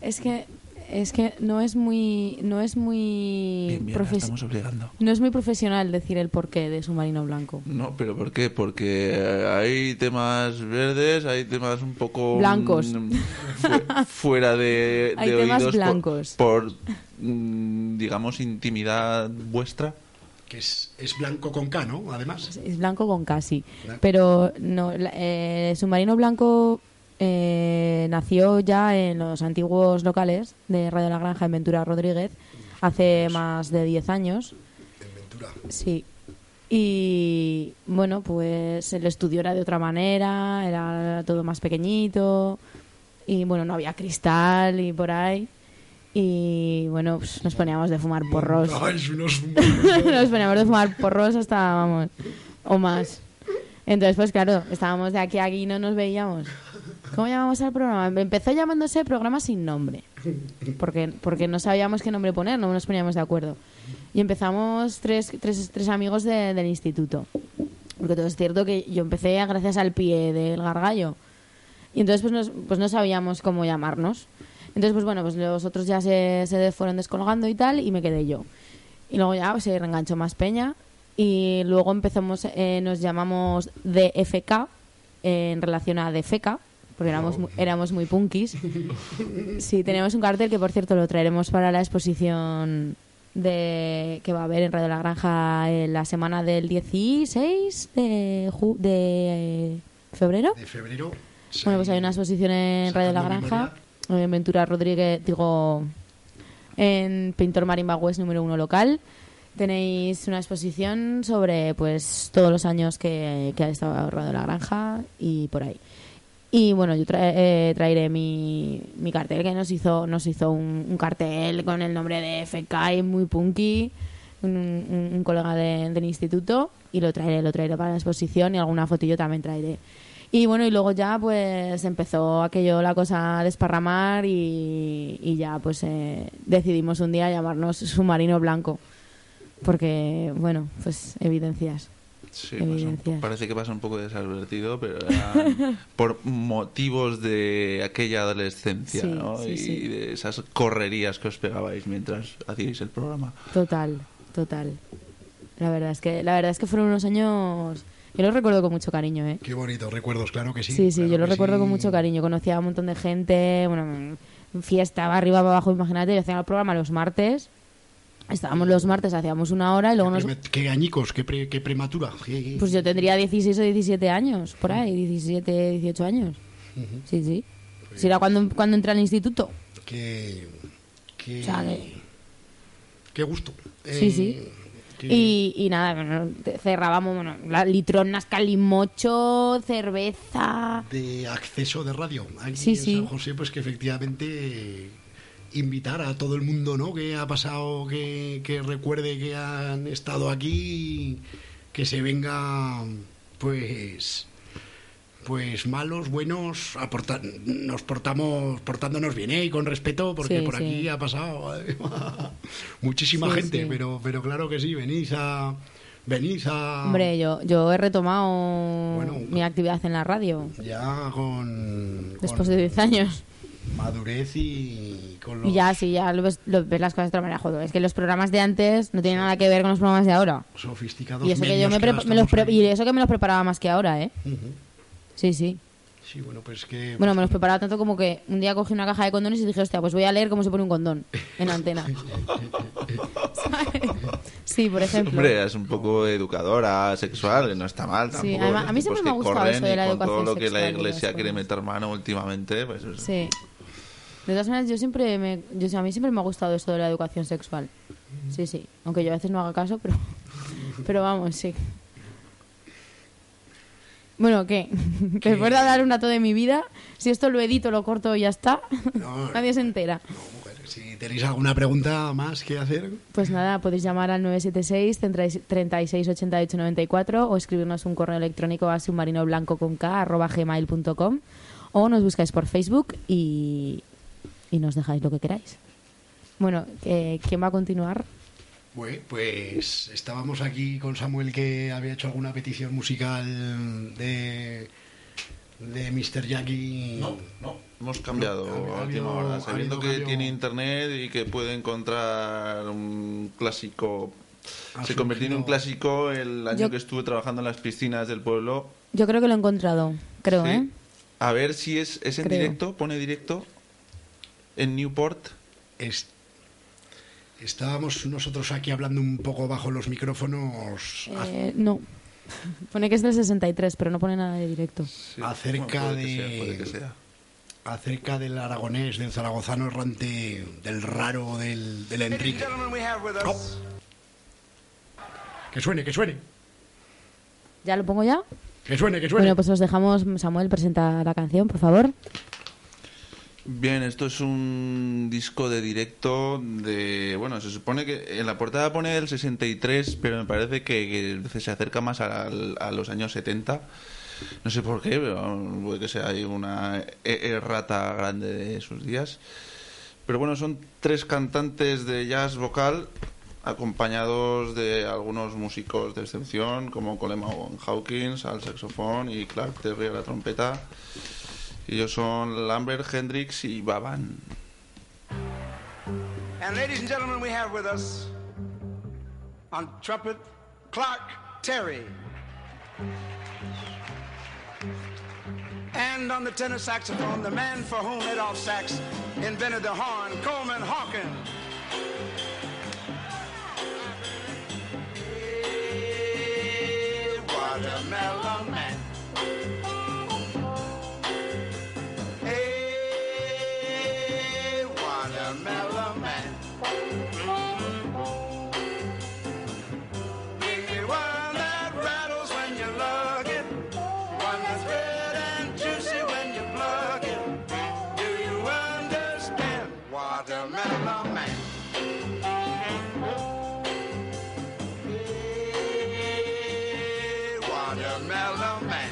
Es que. Es que no es muy. No es muy. Bien, bien, estamos obligando. No es muy profesional decir el porqué de submarino blanco. No, pero ¿por qué? Porque eh, hay temas verdes, hay temas un poco... Blancos. mm, fu- [LAUGHS] fuera de, Hay de temas oídos por- blancos. Por, mm, digamos, intimidad vuestra. Que es, es blanco con K, ¿no? Además. Es blanco con casi. Blanco. Pero no, la- eh, submarino blanco eh, nació ya en los antiguos locales de Radio La Granja en Ventura Rodríguez hace más de 10 años. En Ventura. Sí. Y bueno, pues el estudio era de otra manera, era todo más pequeñito y bueno, no había cristal y por ahí. Y bueno, pues nos poníamos de fumar [LAUGHS] [LAUGHS] porros. Nos poníamos de fumar porros hasta, vamos, o más. Entonces, pues claro, estábamos de aquí a aquí y no nos veíamos. ¿Cómo llamamos al programa? Empezó llamándose programa sin nombre. Porque, porque no sabíamos qué nombre poner, no nos poníamos de acuerdo. Y empezamos tres, tres, tres amigos de- del instituto. Porque todo es cierto que yo empecé gracias al pie del gargallo. Y entonces pues, nos- pues no sabíamos cómo llamarnos. Entonces, pues bueno, pues los otros ya se, se fueron descolgando y tal, y me quedé yo. Y luego ya pues, se reenganchó más peña. Y luego empezamos, eh, nos llamamos DFK, eh, en relación a DFK, porque éramos, mu- éramos muy punkis. [LAUGHS] Sí, teníamos un cartel que, por cierto, lo traeremos para la exposición de que va a haber en Radio La Granja en la semana del 16 de, ju- de febrero. de febrero. Bueno, pues hay una exposición en Radio La Granja, en Ventura Rodríguez, digo, en Pintor Marimba West número uno local, Tenéis una exposición sobre pues todos los años que, que ha estado ahorrado la granja y por ahí. Y bueno, yo eh, traeré mi, mi cartel que nos hizo nos hizo un, cartel con el nombre de FK muy punky, un, un- un colega de- del instituto y lo traeré, lo traeré para la exposición y alguna fotillo también traeré. Y bueno, y luego ya pues empezó aquello, la cosa a desparramar y, y ya pues eh, decidimos un día llamarnos Submarino Blanco. Porque, bueno, pues evidencias. Sí, pasa parece que pasa un poco desadvertido, pero [LAUGHS] era por motivos de aquella adolescencia, Sí, ¿no? sí, y sí. de esas correrías que os pegabais mientras hacíais el programa. Total, total. La verdad es que la verdad es que fueron unos años yo los recuerdo con mucho cariño, ¿eh? Qué bonitos recuerdos, claro que sí. Sí, sí, claro yo lo que recuerdo sí. con mucho cariño. Conocía a un montón de gente, bueno, fiesta, va arriba, va abajo, imagínate, yo hacía el programa los martes. Estábamos los martes, hacíamos una hora y luego nos... Qué, añicos, qué, pre- qué prematura. Qué- Pues yo tendría 16 o 17 años, por ahí, 17, 18 años. Sí, sí. Si era cuando, cuando entré al instituto. Qué, qué, O sea, que- qué gusto. Sí, Eh, sí. Y, y nada, bueno, cerrábamos, bueno, la, litronas, calimocho, cerveza. de acceso de radio. Aquí Sí, en sí. San José, pues que efectivamente invitar a todo el mundo, ¿no? Que ha pasado, que, que recuerde que han estado aquí, que se venga, pues, pues malos, buenos, aporta- nos portamos, portándonos bien, ¿eh? Y con respeto, porque Sí, por sí. aquí ha pasado [LAUGHS] muchísima Sí, gente, pero, pero claro que sí, venís a, venís a, Hombre, yo, yo he retomado Bueno, mi actividad en la radio ya con, después con de 10 años. Madurez y con los Y ya, sí, ya lo ves, lo- ves las cosas de otra manera. Joder, es que los programas de antes no tienen nada que ver con los programas de ahora. sofisticados Y eso, que yo me, que los pre- y eso que me los preparaba más que ahora, ¿eh? Sí, sí. Sí, bueno, pues que... Bueno, me los preparaba tanto como que un día cogí una caja de condones y dije, hostia, pues voy a leer cómo se pone un condón en antena. ¿Sabes? [LAUGHS] [LAUGHS] sí, por ejemplo. Hombre, es un poco educadora sexual, que no está mal tampoco. Sí, además, a mí Los siempre me ha gustado eso de la con todo educación lo que la sexual iglesia quiere meter mano últimamente, pues es- Sí. De todas maneras, yo siempre me, yo, a mí siempre me ha gustado esto de la educación sexual. Sí, sí. Aunque yo a veces no haga caso, pero, [LAUGHS] pero vamos, sí. Bueno, ¿qué? [LAUGHS] Después de hablar un rato de mi vida, si esto lo edito, lo corto y ya está, [LAUGHS] No, nadie se entera. no, mujer, si tenéis alguna pregunta más que hacer, Pues nada, podéis llamar al 976 36 88 94 o escribirnos un correo electrónico a submarinoblanco con k arroba gmail.com o nos buscáis por Facebook y, y nos dejáis lo que queráis. Bueno, eh, ¿quién va a continuar? Bue- pues estábamos aquí con Samuel que había hecho alguna petición musical de, de Mr. Jackie. No, no, hemos cambiado No, ha a última habido- hora. Sabiendo que cambio. tiene internet y que puede encontrar un clásico. Ha Se convirtió en un clásico el año Yo- que estuve trabajando en las piscinas del pueblo. Yo creo que lo he encontrado, creo, Sí. ¿eh? A ver si es, es en Creo. directo, pone directo. En Newport. Es- estábamos nosotros aquí hablando un poco bajo los micrófonos a- Eh, no. [LAUGHS] Pone que es del 63, pero no pone nada de directo. Sí. Acerca puede que de- sea, puede que sea. acerca del aragonés, del zaragozano errante, del raro, del, del Enrique. Oh. Que suene, que suene, ¿Ya lo pongo ya? que suene, que suene. Bueno, pues os dejamos. Samuel, presenta la canción, por favor. Bien, esto es un disco de directo de... Bueno, se supone que en la portada pone el 63, pero me parece que, que se acerca más al- a, los años 70. No sé por qué, pero puede que sea ahí una e- errata grande de sus días. Pero bueno, son tres cantantes de jazz vocal acompañados de algunos músicos de excepción como Coleman Hawkins al saxofón y Clark Terry a la trompeta. Ellos son Lambert, Hendrix y Baban. And ladies and gentlemen, we have with us on trumpet Clark Terry. And on the tenor saxophone, the man for whom Adolph Sax invented the horn, Coleman Hawkins. man. Give me one that rattles when you lug it, one that's red and juicy when you plug it. Do you understand, watermelon man? Hey, watermelon man.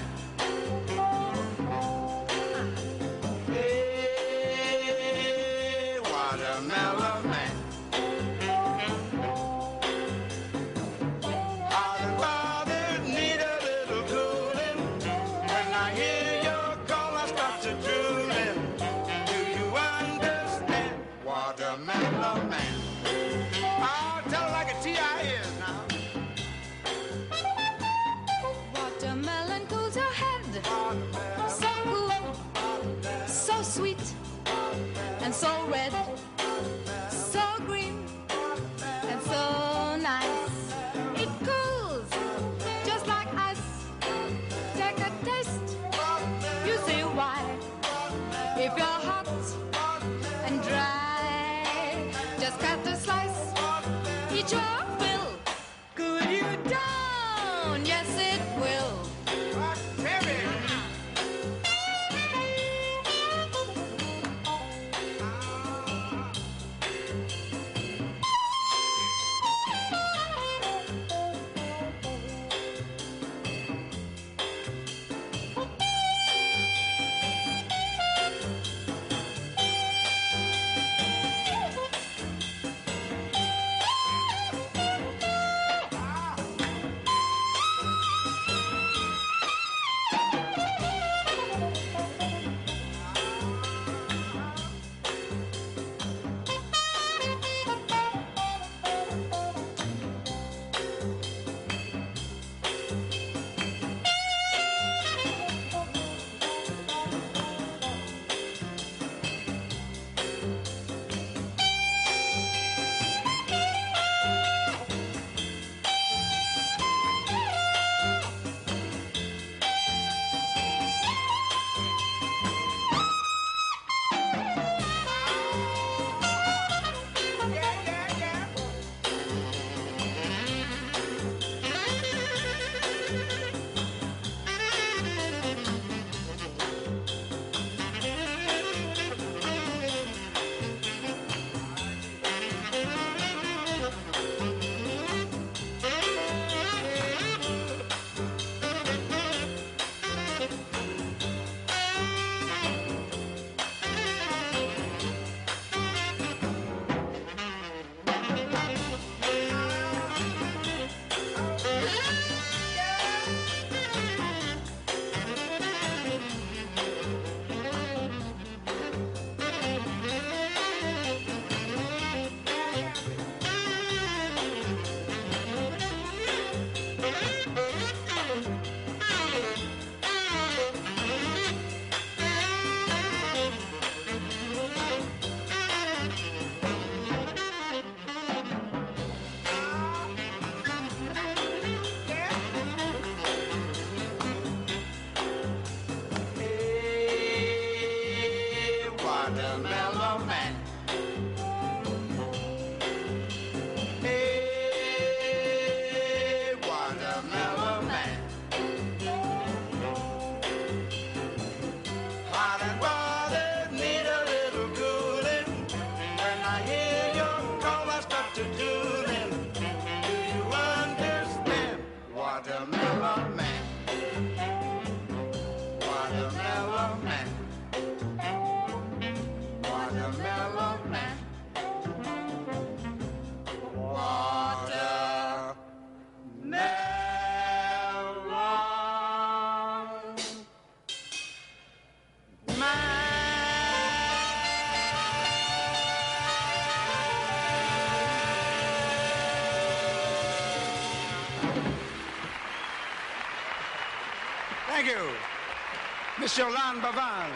Miss Yolande Bavan,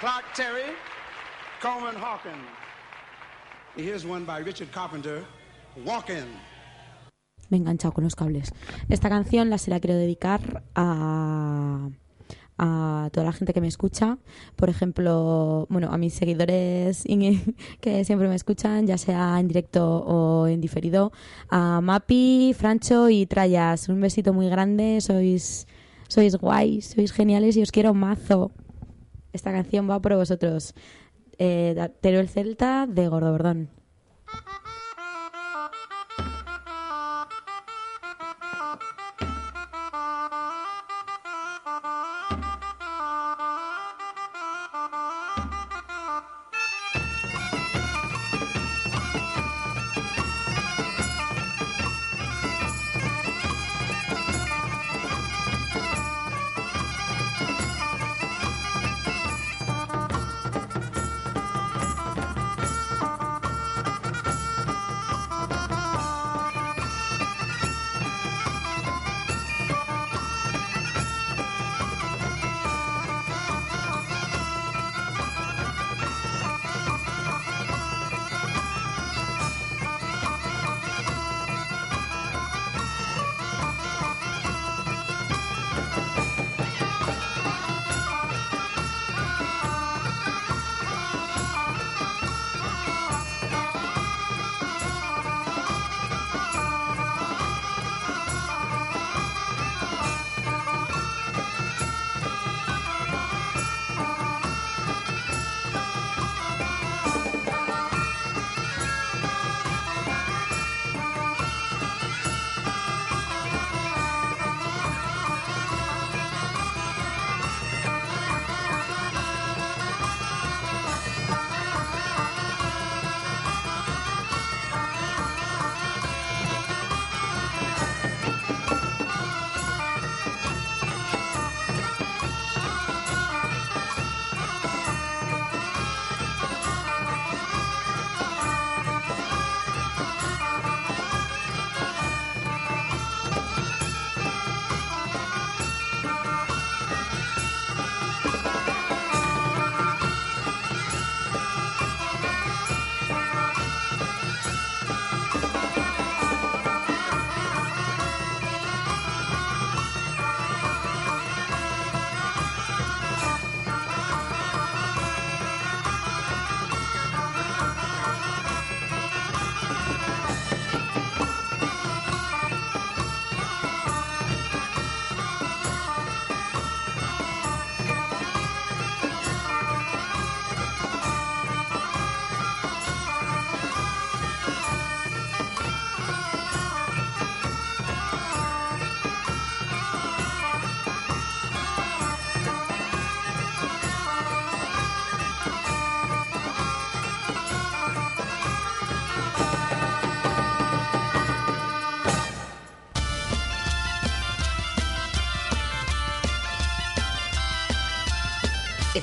Clark Terry, Coleman Hawkins. Here's one by Richard Carpenter, Walking. Me he enganchado con los cables. Esta canción la se la quiero dedicar a, a toda la gente que me escucha. Por ejemplo, bueno, a mis seguidores [LAUGHS] que siempre me escuchan, ya sea en directo o en diferido. A Mapi, Francho y Trayas. Un besito muy grande. Sois, sois guays, sois geniales y os quiero mazo. Esta canción va por vosotros. Eh, Tero el Celta de Gordo.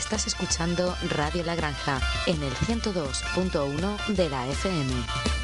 Estás escuchando Radio La Granja en el 102.1 de la FM.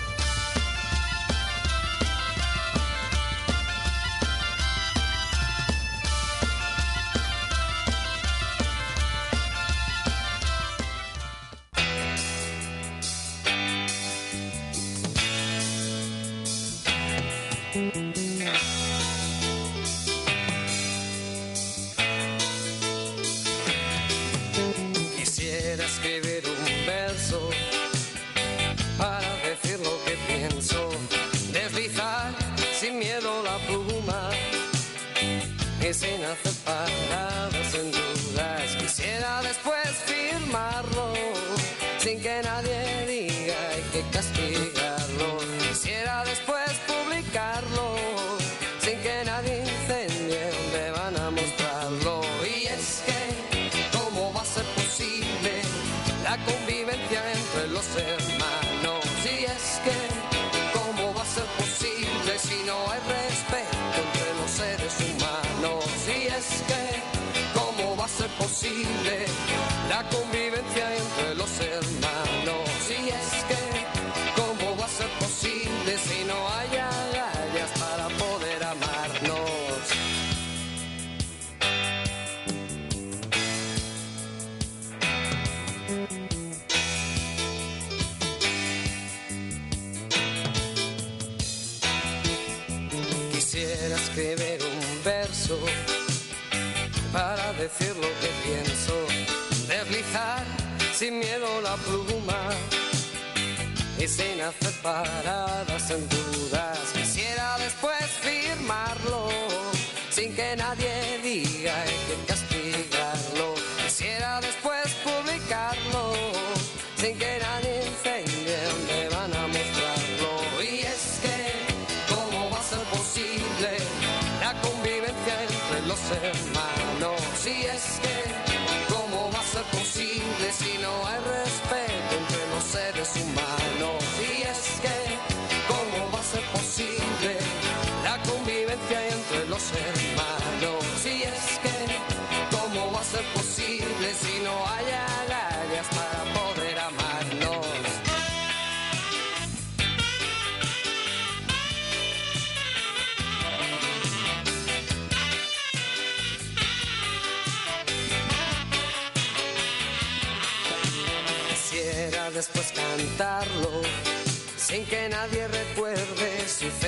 sin que nadie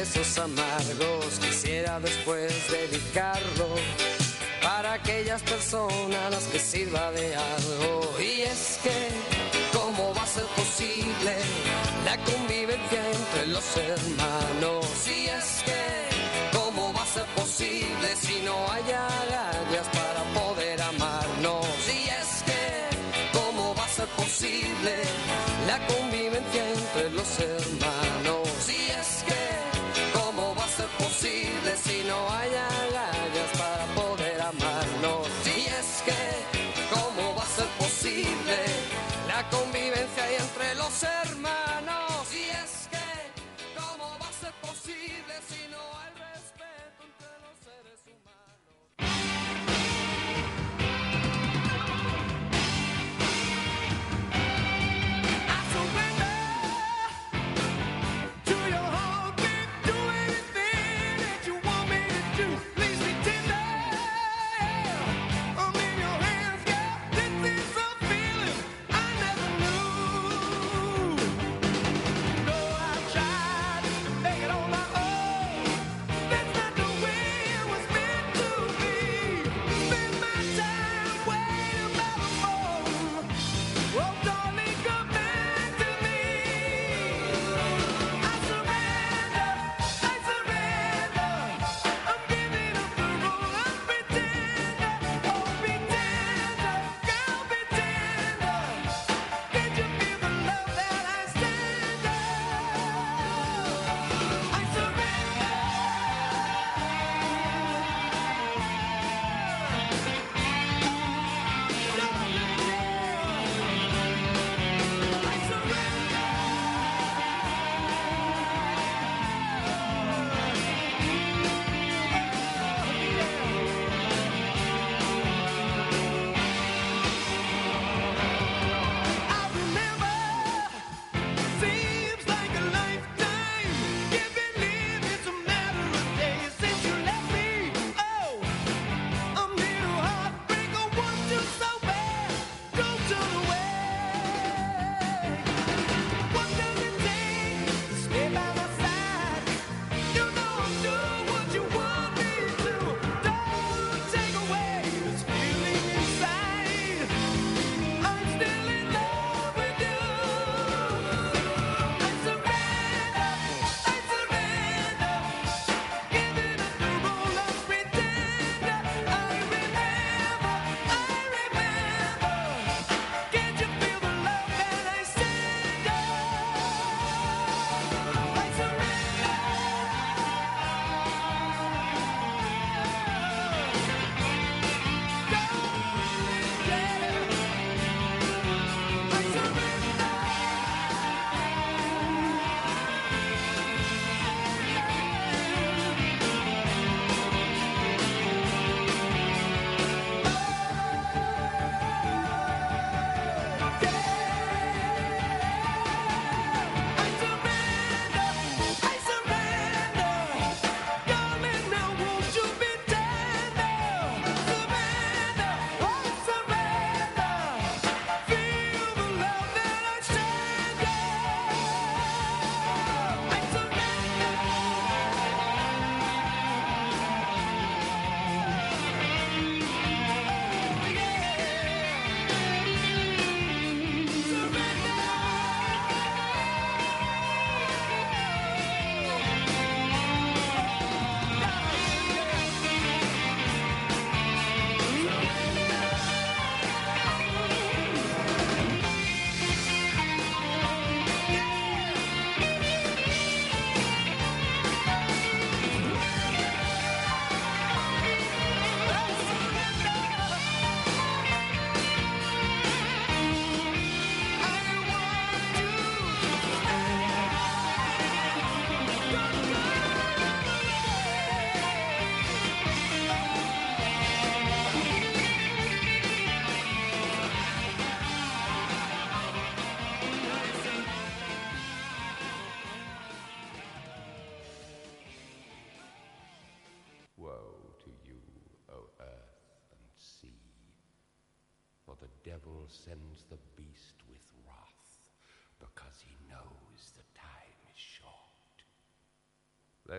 besos amargos quisiera después dedicarlo para aquellas personas a las que sirva de algo. Y es que, ¿cómo va a ser posible la convivencia entre los hermanos? Y es que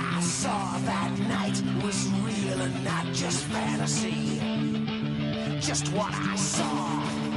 I saw that night was real and not just fantasy? Just what I saw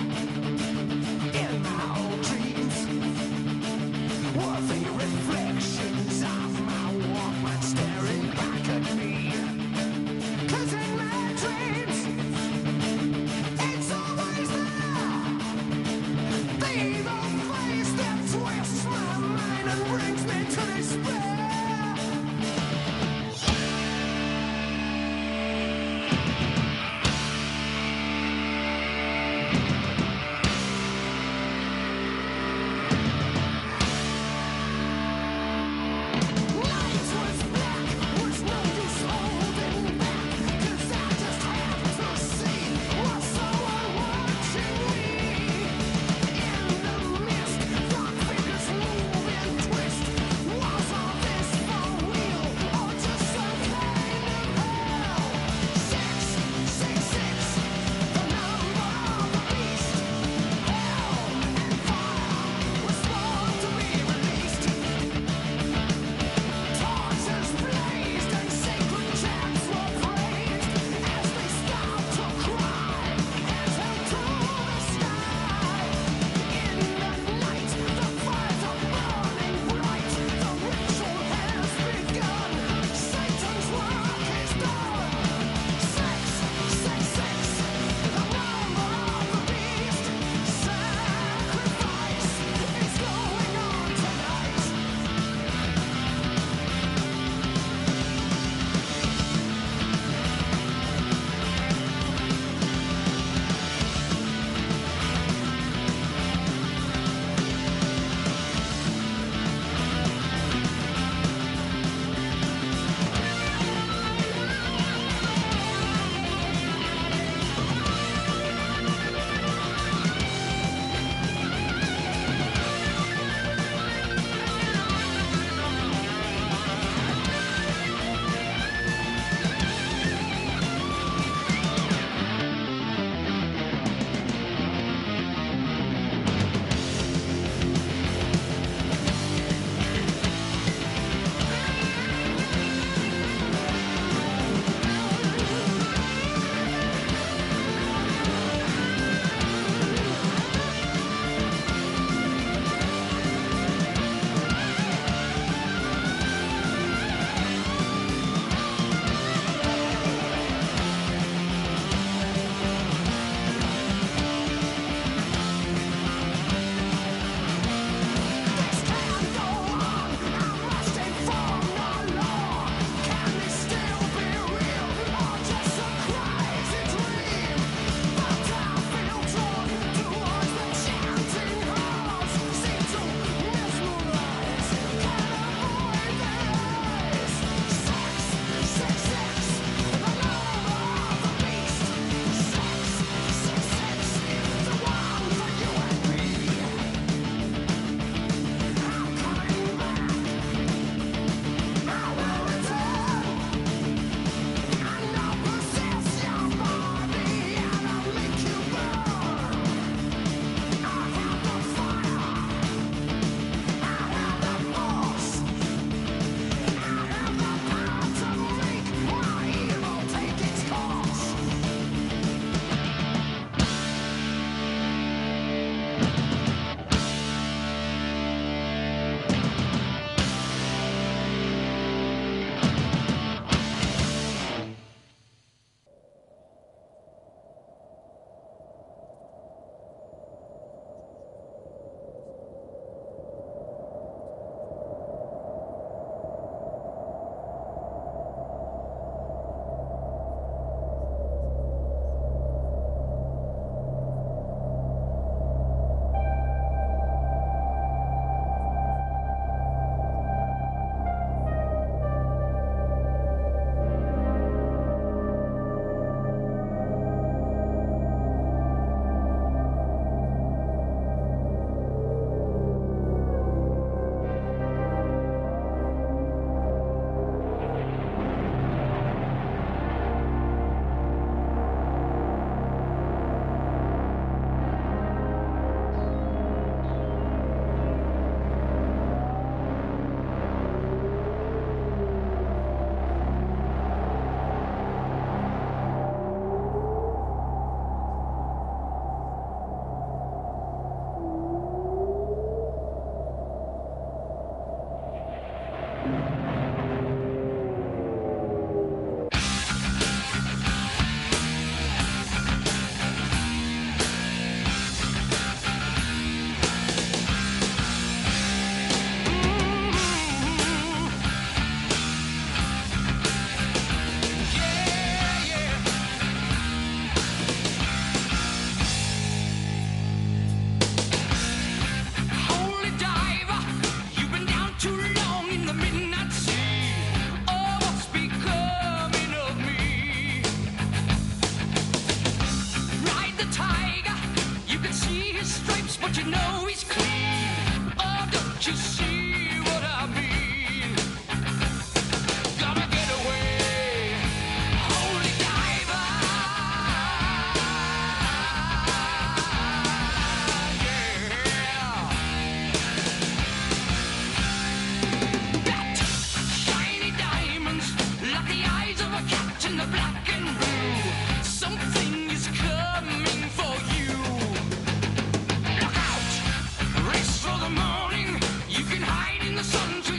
the sunshine.